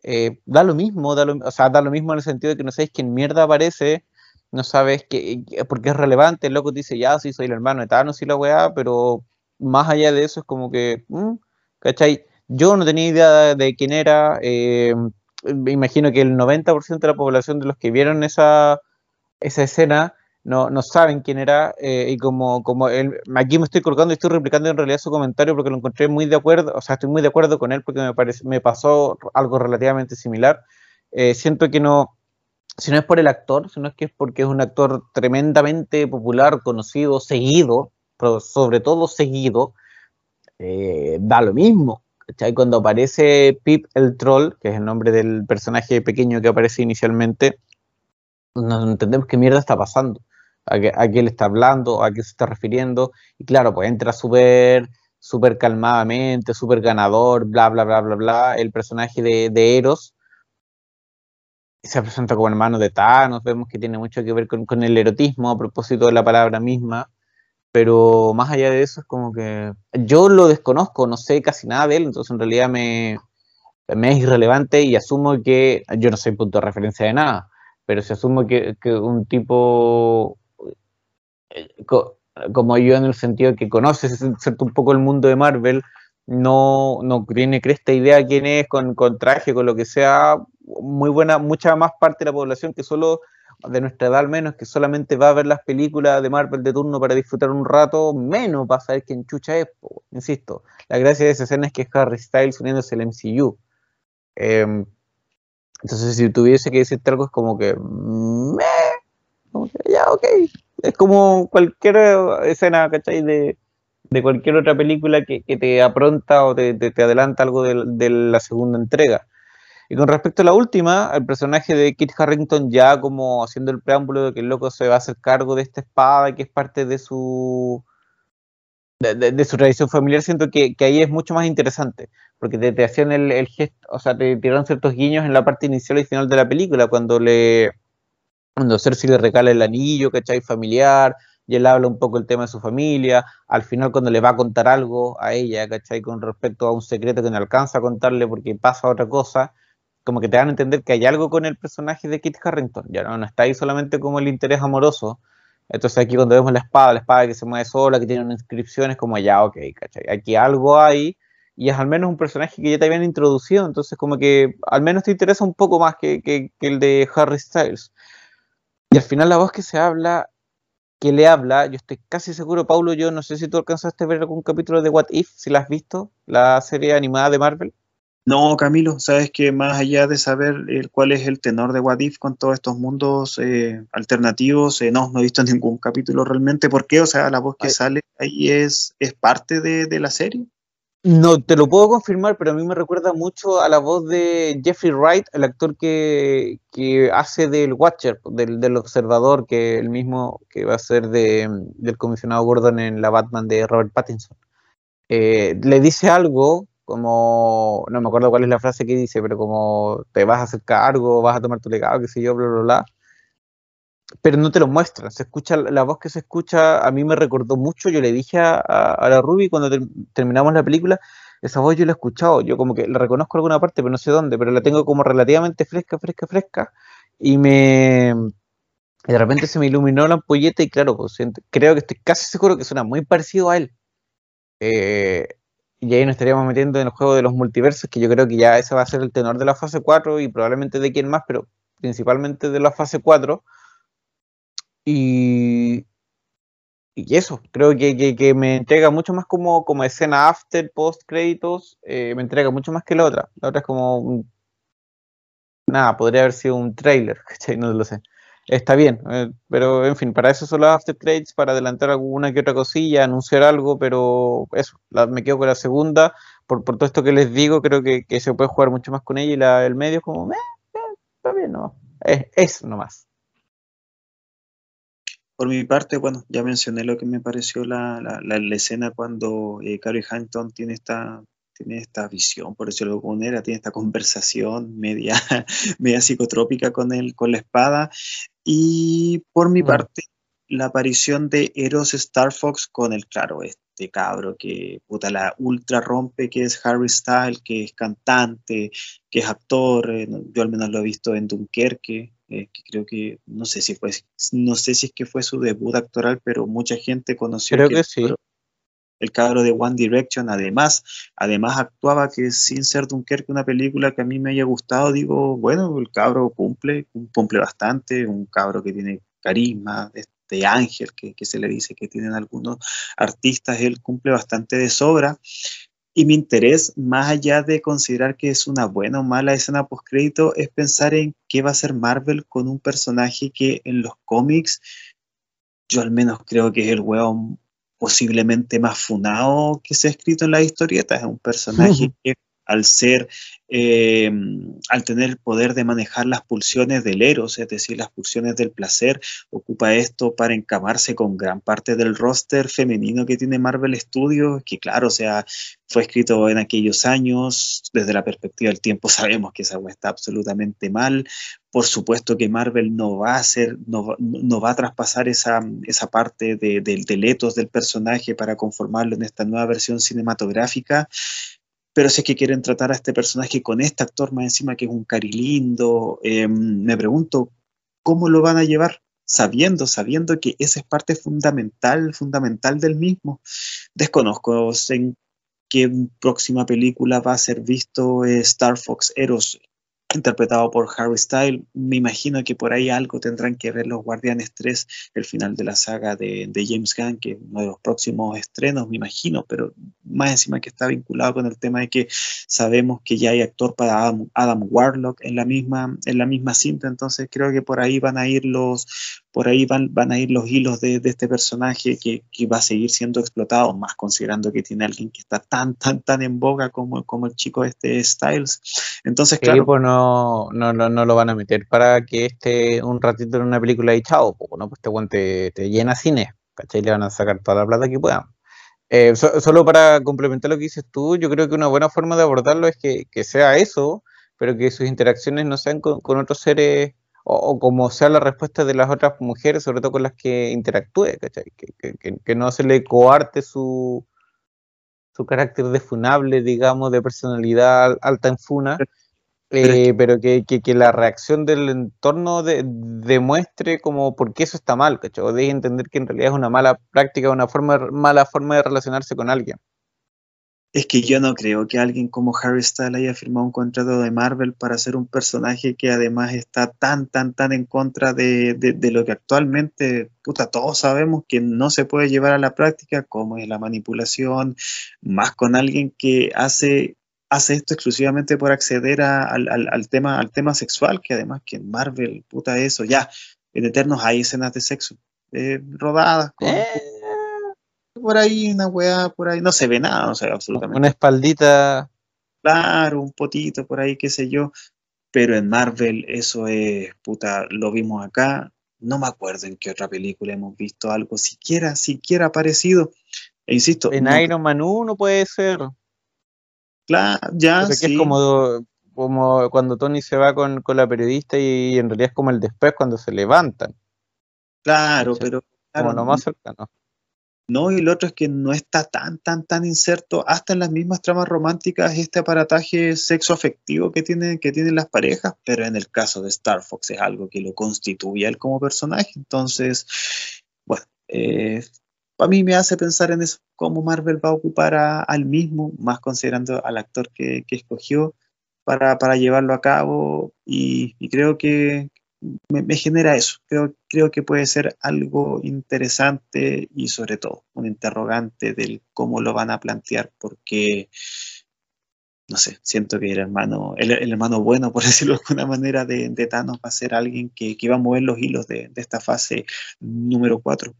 eh, da lo mismo, da lo, o sea, da lo mismo en el sentido de que no sabéis quién mierda aparece, no sabes que, porque es relevante, el loco dice, ya, sí, soy el hermano de Thanos y la weá, pero más allá de eso es como que, mm, ¿cachai? Yo no tenía idea de quién era, eh, me imagino que el 90% de la población de los que vieron esa, esa escena no, no saben quién era eh, y como, como él, aquí me estoy colocando y estoy replicando en realidad su comentario porque lo encontré muy de acuerdo, o sea, estoy muy de acuerdo con él porque me, parece, me pasó algo relativamente similar. Eh, siento que no, si no es por el actor, sino es que es porque es un actor tremendamente popular, conocido, seguido, pero sobre todo seguido, eh, da lo mismo. ¿cachai? Cuando aparece Pip el Troll, que es el nombre del personaje pequeño que aparece inicialmente, no entendemos qué mierda está pasando a qué, le está hablando, a qué se está refiriendo, y claro, pues entra súper súper calmadamente, súper ganador, bla, bla, bla, bla, bla, el personaje de, de, Eros, se presenta como hermano de Thanos, vemos que tiene mucho que ver con, con, el erotismo a propósito de la palabra misma, pero más allá de eso es como que yo lo desconozco, no sé casi nada de él, entonces en realidad me, me es irrelevante y asumo que yo no soy punto de referencia de nada, pero si asumo que, que un tipo como yo en el sentido que conoces un poco el mundo de Marvel, no, no tiene cresta idea quién es, con, con, traje, con lo que sea, muy buena, mucha más parte de la población que solo, de nuestra edad al menos, que solamente va a ver las películas de Marvel de turno para disfrutar un rato, menos va a saber quién chucha es, insisto. La gracia de esa escena es que es Harry Styles uniéndose al MCU. Em, entonces, si tuviese que decirte algo, es como que, que ya, ok, es como cualquier escena, ¿cachai? De, de cualquier otra película que, te apronta o te, adelanta algo de, la segunda entrega. Y con respecto a la última, el personaje de Kit Harrington ya como haciendo el preámbulo de que el loco se va a hacer cargo de esta espada que es parte de su de, su tradición familiar, siento que, ahí es mucho más interesante, porque te, hacían el, el, gesto, o sea, te tiraron ciertos guiños en la parte inicial y final de la película, cuando le cuando Cersei le regala el anillo, ¿cachai? Familiar, y él habla un poco el tema de su familia, al final cuando le va a contar algo a ella, ¿cachai? Con respecto a un secreto que no alcanza a contarle porque pasa otra cosa, como que te van a entender que hay algo con el personaje de Kit Harrington, ya no, está ahí solamente como el interés amoroso, entonces aquí cuando vemos la espada, la espada que se mueve sola, que tiene una inscripción, como ya, ok, ¿cachai? Aquí algo hay, y es al menos un personaje que ya te habían introducido, entonces como que al menos te interesa un poco más que, que el de Harry Styles. Y al final la voz que se habla que le habla, yo estoy casi seguro, Paulo, yo no sé si tú alcanzaste a ver algún capítulo de What If, si la has visto, la serie animada de Marvel. No, Camilo, sabes que más allá de saber cuál es el tenor de What If con todos estos mundos eh, alternativos, eh, no, no he visto ningún capítulo realmente. ¿Por qué? O sea, la voz que sale ahí es, es parte de, la serie. No te lo puedo confirmar, pero a mí me recuerda mucho a la voz de Jeffrey Wright, el actor que, hace del Watcher, del, observador, que el mismo que va a ser de, del comisionado Gordon en la Batman de Robert Pattinson. Eh, le dice algo como, no me acuerdo cuál es la frase que dice, pero como te vas a hacer cargo, vas a tomar tu legado, qué sé yo, bla, bla, bla. Pero no te lo muestran, se escucha, la voz que se escucha a mí me recordó mucho, yo le dije a, la Ruby cuando terminamos la película, esa voz yo la he escuchado, yo como que la reconozco en alguna parte, pero no sé dónde, pero la tengo como relativamente fresca, fresca, fresca, y me... de repente se me iluminó la ampolleta y claro, pues, creo que estoy casi seguro que suena muy parecido a él. Eh, y ahí nos estaríamos metiendo en el juego de los multiversos, que yo creo que ya ese va a ser el tenor de la fase 4 y probablemente de quién más, pero principalmente de la fase 4. Y, y eso, creo que, que, me entrega mucho más como, como escena after, post créditos, eh, me entrega mucho más que la otra. La otra es como... nada, podría haber sido un trailer, No lo sé está bien, eh, pero en fin, para eso son los after credits, para adelantar alguna que otra cosilla, anunciar algo, pero eso, me quedo con la segunda, por, todo esto que les digo, creo que, se puede jugar mucho más con ella y la, el medio es como, eh, está bien, no, es, es nomás. Por mi parte, bueno, ya mencioné lo que me pareció la, la, escena cuando eh, Carrie Hampton tiene esta tiene esta visión, por decirlo de alguna manera, tiene esta conversación media, media psicotrópica con, él, con la espada. Y por mi parte, la aparición de Eros Star Fox con el, claro, este cabro que puta la ultra rompe, que es Harry Styles, que es cantante, que es actor, eh, yo al menos lo he visto en Dunkerque, eh, que creo que, no sé si fue, no sé si es que fue su debut actoral, pero mucha gente conoció. Creo que, sí el cabro de One Direction, además, además actuaba que sin ser Dunkerque una película que a mí me haya gustado, digo, bueno, el cabro cumple, cumple bastante, un cabro que tiene carisma, este ángel que, se le dice que tienen algunos artistas, él cumple bastante de sobra. Y mi interés, más allá de considerar que es una buena o mala escena postcrédito, es pensar en qué va a hacer Marvel con un personaje que en los cómics, yo al menos creo que es el hueón posiblemente más funado que se ha escrito en la historieta. Es un personaje que al ser, eh, al tener el poder de manejar las pulsiones del eros, es decir, las pulsiones del placer, ocupa esto para encamarse con gran parte del roster femenino que tiene Marvel Studios, que claro, o sea, fue escrito en aquellos años, desde la perspectiva del tiempo sabemos que esa está absolutamente mal, por supuesto que Marvel no va a hacer, no, no va a traspasar esa, esa parte de, etos del personaje para conformarlo en esta nueva versión cinematográfica, pero si es que quieren tratar a este personaje con este actor más encima que es un cari lindo, em, me pregunto cómo lo van a llevar, sabiendo, sabiendo que esa es parte fundamental, fundamental del mismo. Desconozco en qué próxima película va a ser visto eh, Star Fox Eros interpretado por Harry Style. Me imagino que por ahí algo tendrán que ver los Guardianes 3, el final de la saga de, James Gunn, que es uno de los próximos estrenos, me imagino, pero más encima que está vinculado con el tema de que sabemos que ya hay actor para Adam, Warlock en la misma en la misma cinta, entonces creo que por ahí van a ir los por ahí van, van a ir los hilos de, este personaje que, va a seguir siendo explotado, más considerando que tiene alguien que está tan, tan, tan en boga como, como el chico este Styles. Entonces, claro. Pues no, no, no, lo van a meter para que esté un ratito en una película y chao, ¿no? Pues te, te, llena cine, ¿cachai? Le van a sacar toda la plata que puedan. Eh, solo para complementar lo que dices tú, yo creo que una buena forma de abordarlo es que, sea eso, pero que sus interacciones no sean con, con otros seres o, como sea la respuesta de las otras mujeres, sobre todo con las que interactúe, Que, no se le coarte su, su carácter defunable, digamos, de personalidad alta en funa, eh, pero que, la reacción del entorno demuestre como por qué eso está mal, ¿cachai? Deje entender que en realidad es una mala práctica, una forma, mala forma de relacionarse con alguien. Es que yo no creo que alguien como Harry Styles haya firmado un contrato de Marvel para ser un personaje que además está tan, tan, tan en contra de, de, lo que actualmente, puta, todos sabemos que no se puede llevar a la práctica, como es la manipulación, más con alguien que hace, hace esto exclusivamente por acceder al, al, tema, al tema sexual, que además que en Marvel, puta, eso, ya, en Eternos hay escenas de sexo, eh, rodadas. Con, eh por ahí, una weá por ahí, no se ve nada, no se ve absolutamente. Una espaldita. Claro, un potito por ahí, qué sé yo. Pero en Marvel eso es, puta, lo vimos acá. No me acuerdo en qué otra película hemos visto algo siquiera, siquiera parecido. E insisto. En Iron Man 1 puede ser. Claro, ya. sí. es como, como cuando Tony se va con, la periodista y, en realidad es como el después cuando se levantan. Claro, pero. como lo más cercano. No, y lo otro es que no está tan, tan, tan inserto hasta en las mismas tramas románticas este aparataje sexo afectivo que tienen, que tienen las parejas, pero en el caso de Star Fox es algo que lo constituye él como personaje. Entonces, bueno, eh, a mí me hace pensar en eso, cómo Marvel va a ocupar al mismo, más considerando al actor que, escogió para, llevarlo a cabo, y creo que, me, genera eso. Creo, que puede ser algo interesante y sobre todo un interrogante del cómo lo van a plantear, porque no sé, siento que el hermano, el, hermano bueno, por decirlo de alguna manera, de, Thanos va a ser alguien que, que, va a mover los hilos de, de esta fase número 4.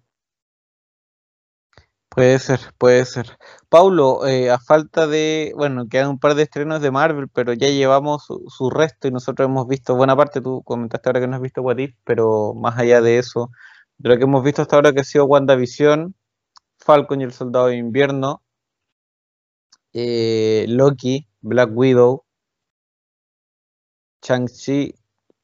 Puede ser, puede ser. Paulo, eh, a falta de, bueno, quedan un par de estrenos de Marvel, pero ya llevamos su, resto y nosotros hemos visto buena parte, tú comentaste ahora que no has visto What If, pero más allá de eso, de lo que hemos visto hasta ahora que ha sido WandaVision, Falcon y el Soldado de Invierno, eh, Loki, Black Widow, Shang-Chi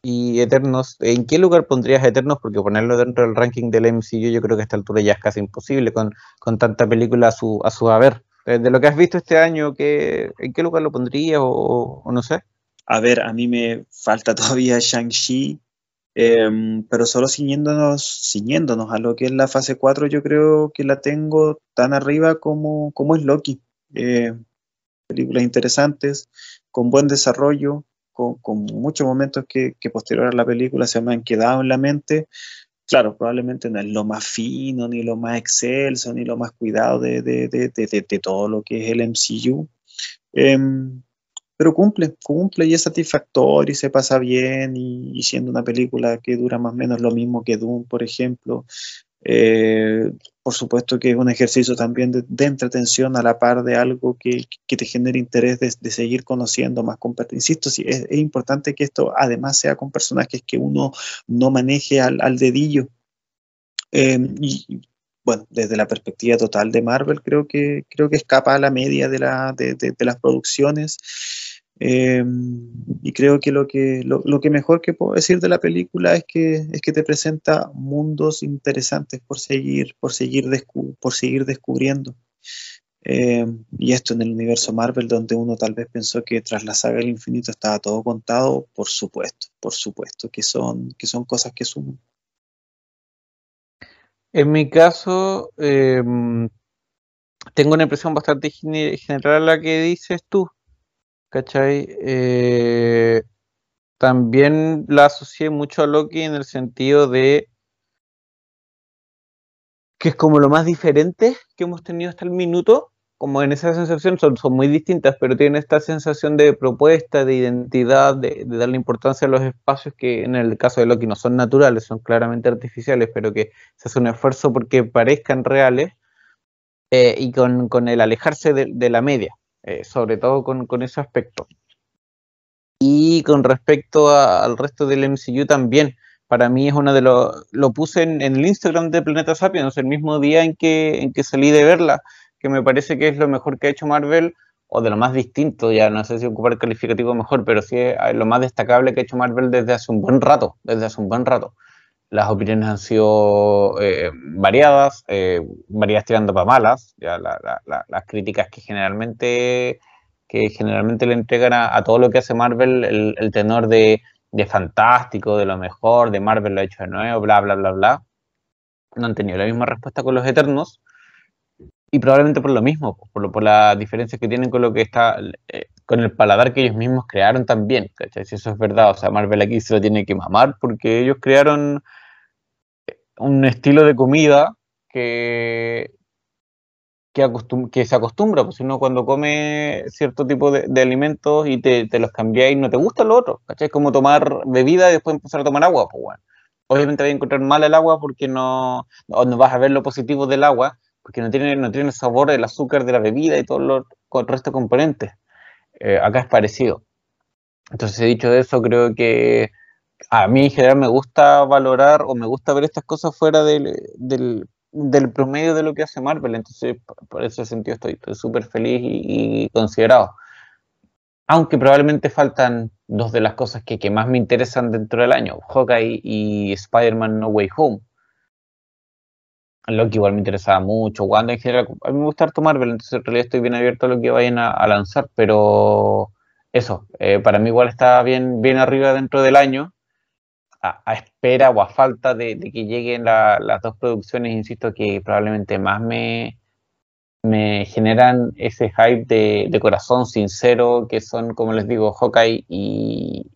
y Eternos, ¿en qué lugar pondrías Eternos? Porque ponerlo dentro del ranking del MCU yo creo que a esta altura ya es casi imposible con, con tanta película a su, a su haber. Eh, de lo que has visto este año, ¿qué, ¿en qué lugar lo pondrías o, no sé? A ver, a mí me falta todavía Shang-Chi, em, pero solo ciñéndonos, ciñéndonos a lo que es la fase 4, yo creo que la tengo tan arriba como, como es Loki. Eh, películas interesantes, con buen desarrollo, con, muchos momentos que, posterior a la película se me han quedado en la mente. Claro, probablemente no es lo más fino, ni lo más excelso, ni lo más cuidado de, de, todo lo que es el MCU. Em, pero cumple, cumple y es satisfactorio y se pasa bien y, siendo una película que dura más o menos lo mismo que Doom, por ejemplo, eh, por supuesto que es un ejercicio también de, entretención a la par de algo que, te genere interés de, seguir conociendo más Insisto, sí, es, importante que esto además sea con personajes que uno no maneje al, dedillo. Em, y bueno, desde la perspectiva total de Marvel, creo que, creo que escapa a la media de, la, de las producciones. Em, y creo que lo, que lo, que mejor que puedo decir de la película es que, es que te presenta mundos interesantes por seguir, por seguir, por seguir descubriendo. Em, y esto en el universo Marvel, donde uno tal vez pensó que tras la saga del infinito estaba todo contado, por supuesto, por supuesto, que son, que son cosas que suman. En mi caso, em, tengo una impresión bastante general a la que dices tú. ¿Cachai? Eh, también la asocié mucho a Loki en el sentido de que es como lo más diferente que hemos tenido hasta el minuto, como en esa sensación son, muy distintas, pero tienen esta sensación de propuesta, de identidad, de, darle importancia a los espacios que en el caso de Loki no son naturales, son claramente artificiales, pero que se hace un esfuerzo porque parezcan reales eh, y con, el alejarse de la media. Eh, sobre todo con, ese aspecto. Y con respecto al resto del MCU también, para mí es uno de los... Lo puse en, el Instagram de Planeta Sapiens el mismo día en que, en que salí de verla, que me parece que es lo mejor que ha hecho Marvel, o de lo más distinto, ya no sé si ocupar el calificativo mejor, pero sí es lo más destacable que ha hecho Marvel desde hace un buen rato, desde hace un buen rato las opiniones han sido eh, variadas, eh, variadas tirando para malas, ya las críticas que generalmente, que generalmente le entregan a, todo lo que hace Marvel el, tenor de, fantástico, de lo mejor, de Marvel lo ha hecho de nuevo, bla, bla, bla, bla. No han tenido la misma respuesta con los Eternos. y probablemente por lo mismo, por, por las diferencias que tienen con lo que está, eh, con el paladar que ellos mismos crearon también. Si eso es verdad, o sea, Marvel aquí se lo tiene que mamar porque ellos crearon un estilo de comida que, que, se acostumbra, pues uno cuando come cierto tipo de, alimentos y te, los cambiáis, no te gusta lo otro, ¿cachai? Es como tomar bebida y después empezar a tomar agua, pues bueno. Obviamente vas a encontrar mal el agua porque no, no, vas a ver lo positivo del agua, porque no tiene, no tiene el sabor del azúcar de la bebida y todos los el resto de componentes. Eh, acá es parecido. Entonces, dicho eso, creo que a mí en general me gusta valorar o me gusta ver estas cosas fuera del, del, promedio de lo que hace Marvel. Entonces, por ese sentido estoy súper feliz y, considerado. Aunque probablemente faltan dos de las cosas que, que más me interesan dentro del año, Hawkeye y Spider-Man No Way Home. Lo que igual me interesaba mucho, Wanda en general, a mí me gusta harto Marvel, entonces en realidad estoy bien abierto a lo que vayan a, lanzar, pero eso, eh, para mí igual está bien, bien arriba dentro del año, a, espera o a falta de, que lleguen las dos producciones, insisto, que probablemente más me, me generan ese hype de, corazón sincero, que son, como les digo, Hawkeye y,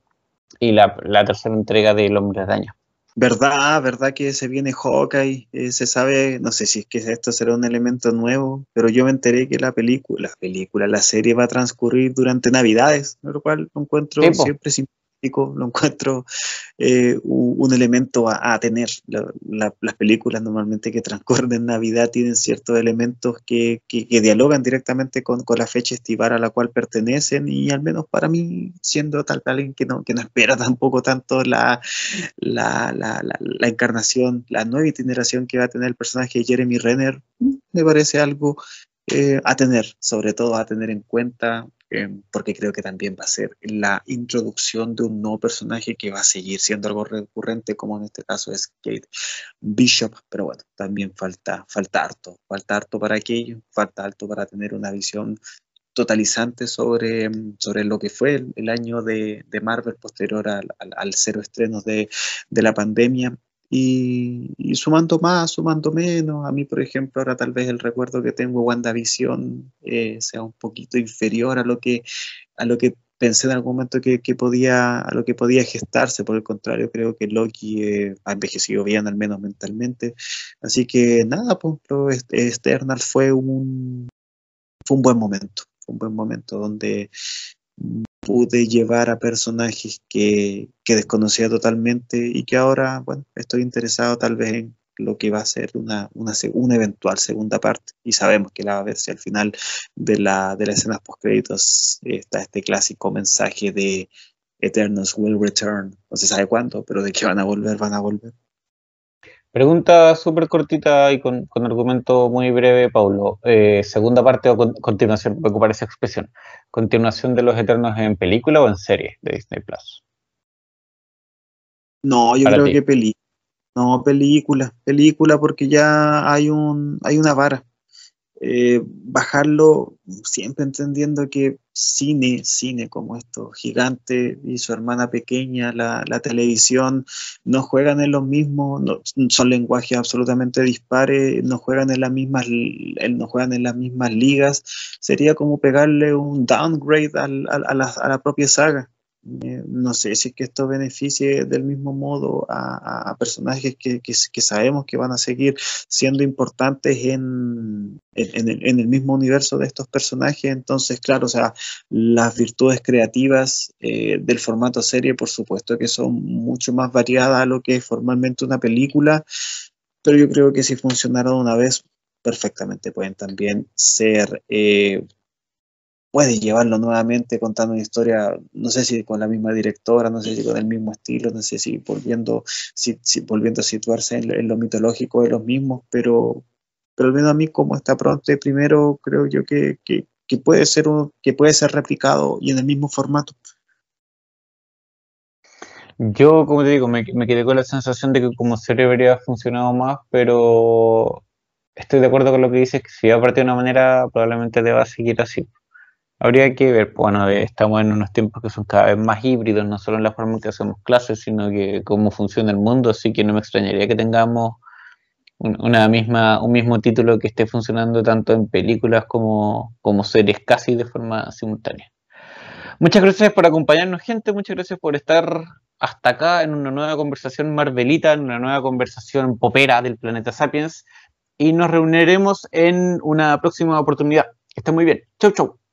y la, tercera entrega del Hombre Araña. ¿Verdad? ¿Verdad que se viene Hawkeye? Eh, se sabe, no sé si es que esto será un elemento nuevo, pero yo me enteré que la película, la película, la serie va a transcurrir durante Navidades, lo cual lo encuentro siempre simpático lo encuentro eh, un elemento a, tener. las películas normalmente que transcurren en Navidad tienen ciertos elementos que, dialogan directamente con, la fecha estival a la cual pertenecen y al menos para mí, siendo tal alguien que no, que no espera tampoco tanto la, la, la encarnación, la nueva itineración que va a tener el personaje de Jeremy Renner, me parece algo eh, a tener, sobre todo a tener en cuenta Em, porque creo que también va a ser la introducción de un nuevo personaje que va a seguir siendo algo recurrente, como en este caso es Kate Bishop, pero bueno, también falta, falta harto, falta harto para aquello, falta harto para tener una visión totalizante sobre, sobre lo que fue el, año de, de, Marvel posterior al, al, cero estrenos de, de la pandemia y, sumando más, sumando menos, a mí, por ejemplo, ahora tal vez el recuerdo que tengo de WandaVision eh, sea un poquito inferior a lo que, a lo que pensé en algún momento que, podía, a lo que podía gestarse. Por el contrario, creo que Loki eh, ha envejecido bien, al menos mentalmente. Así que nada, pues, Eternal fue un, fue un buen momento. Un buen momento donde pude llevar a personajes que, desconocía totalmente y que ahora, bueno, estoy interesado tal vez en lo que va a ser una, una, eventual segunda parte y sabemos que la va a ver si al final de la, de las escenas post créditos está este clásico mensaje de Eternals will return, no se sabe cuándo, pero de que van a volver, van a volver. Pregunta súper cortita y con, argumento muy breve, Paulo. Eh, segunda parte o continuación, me ocupa esa expresión. ¿Continuación de Los Eternos en película o en serie de Disney Plus? No, yo creo que película. No, película, película porque ya hay un hay una vara. Eh, bajarlo siempre entendiendo que cine, cine como esto, gigante y su hermana pequeña, la, televisión, no juegan en los mismos, son lenguajes absolutamente dispares, no juegan en las mismas, no juegan en las mismas ligas, sería como pegarle un downgrade a la propia saga. Eh, no sé si es que esto beneficie del mismo modo a, personajes que, sabemos que van a seguir siendo importantes en, el, mismo universo de estos personajes. Entonces, claro, o sea, las virtudes creativas eh, del formato serie, por supuesto que son mucho más variadas a lo que es formalmente una película, pero yo creo que si funcionaron una vez, perfectamente pueden también ser eh, puede llevarlo nuevamente contando una historia, no sé si con la misma directora, no sé si con el mismo estilo, no sé si volviendo, si, volviendo a situarse en, lo mitológico de los mismos, pero, pero al menos a mí como está pronto primero creo yo que, puede ser que puede ser replicado y en el mismo formato. Yo, como te digo, me, me quedé con la sensación de que como serie habría funcionado más, pero estoy de acuerdo con lo que dices, que si va a partir de una manera, probablemente deba seguir así. Habría que ver, pues, bueno, estamos en unos tiempos que son cada vez más híbridos, no solo en la forma en que hacemos clases, sino que cómo funciona el mundo, así que no me extrañaría que tengamos una misma, un mismo título que esté funcionando tanto en películas como, como series casi de forma simultánea. Muchas gracias por acompañarnos, gente. Muchas gracias por estar hasta acá en una nueva conversación marvelita, en una nueva conversación popera del planeta Sapiens. Y nos reuniremos en una próxima oportunidad. Que estén muy bien. Chau, chau.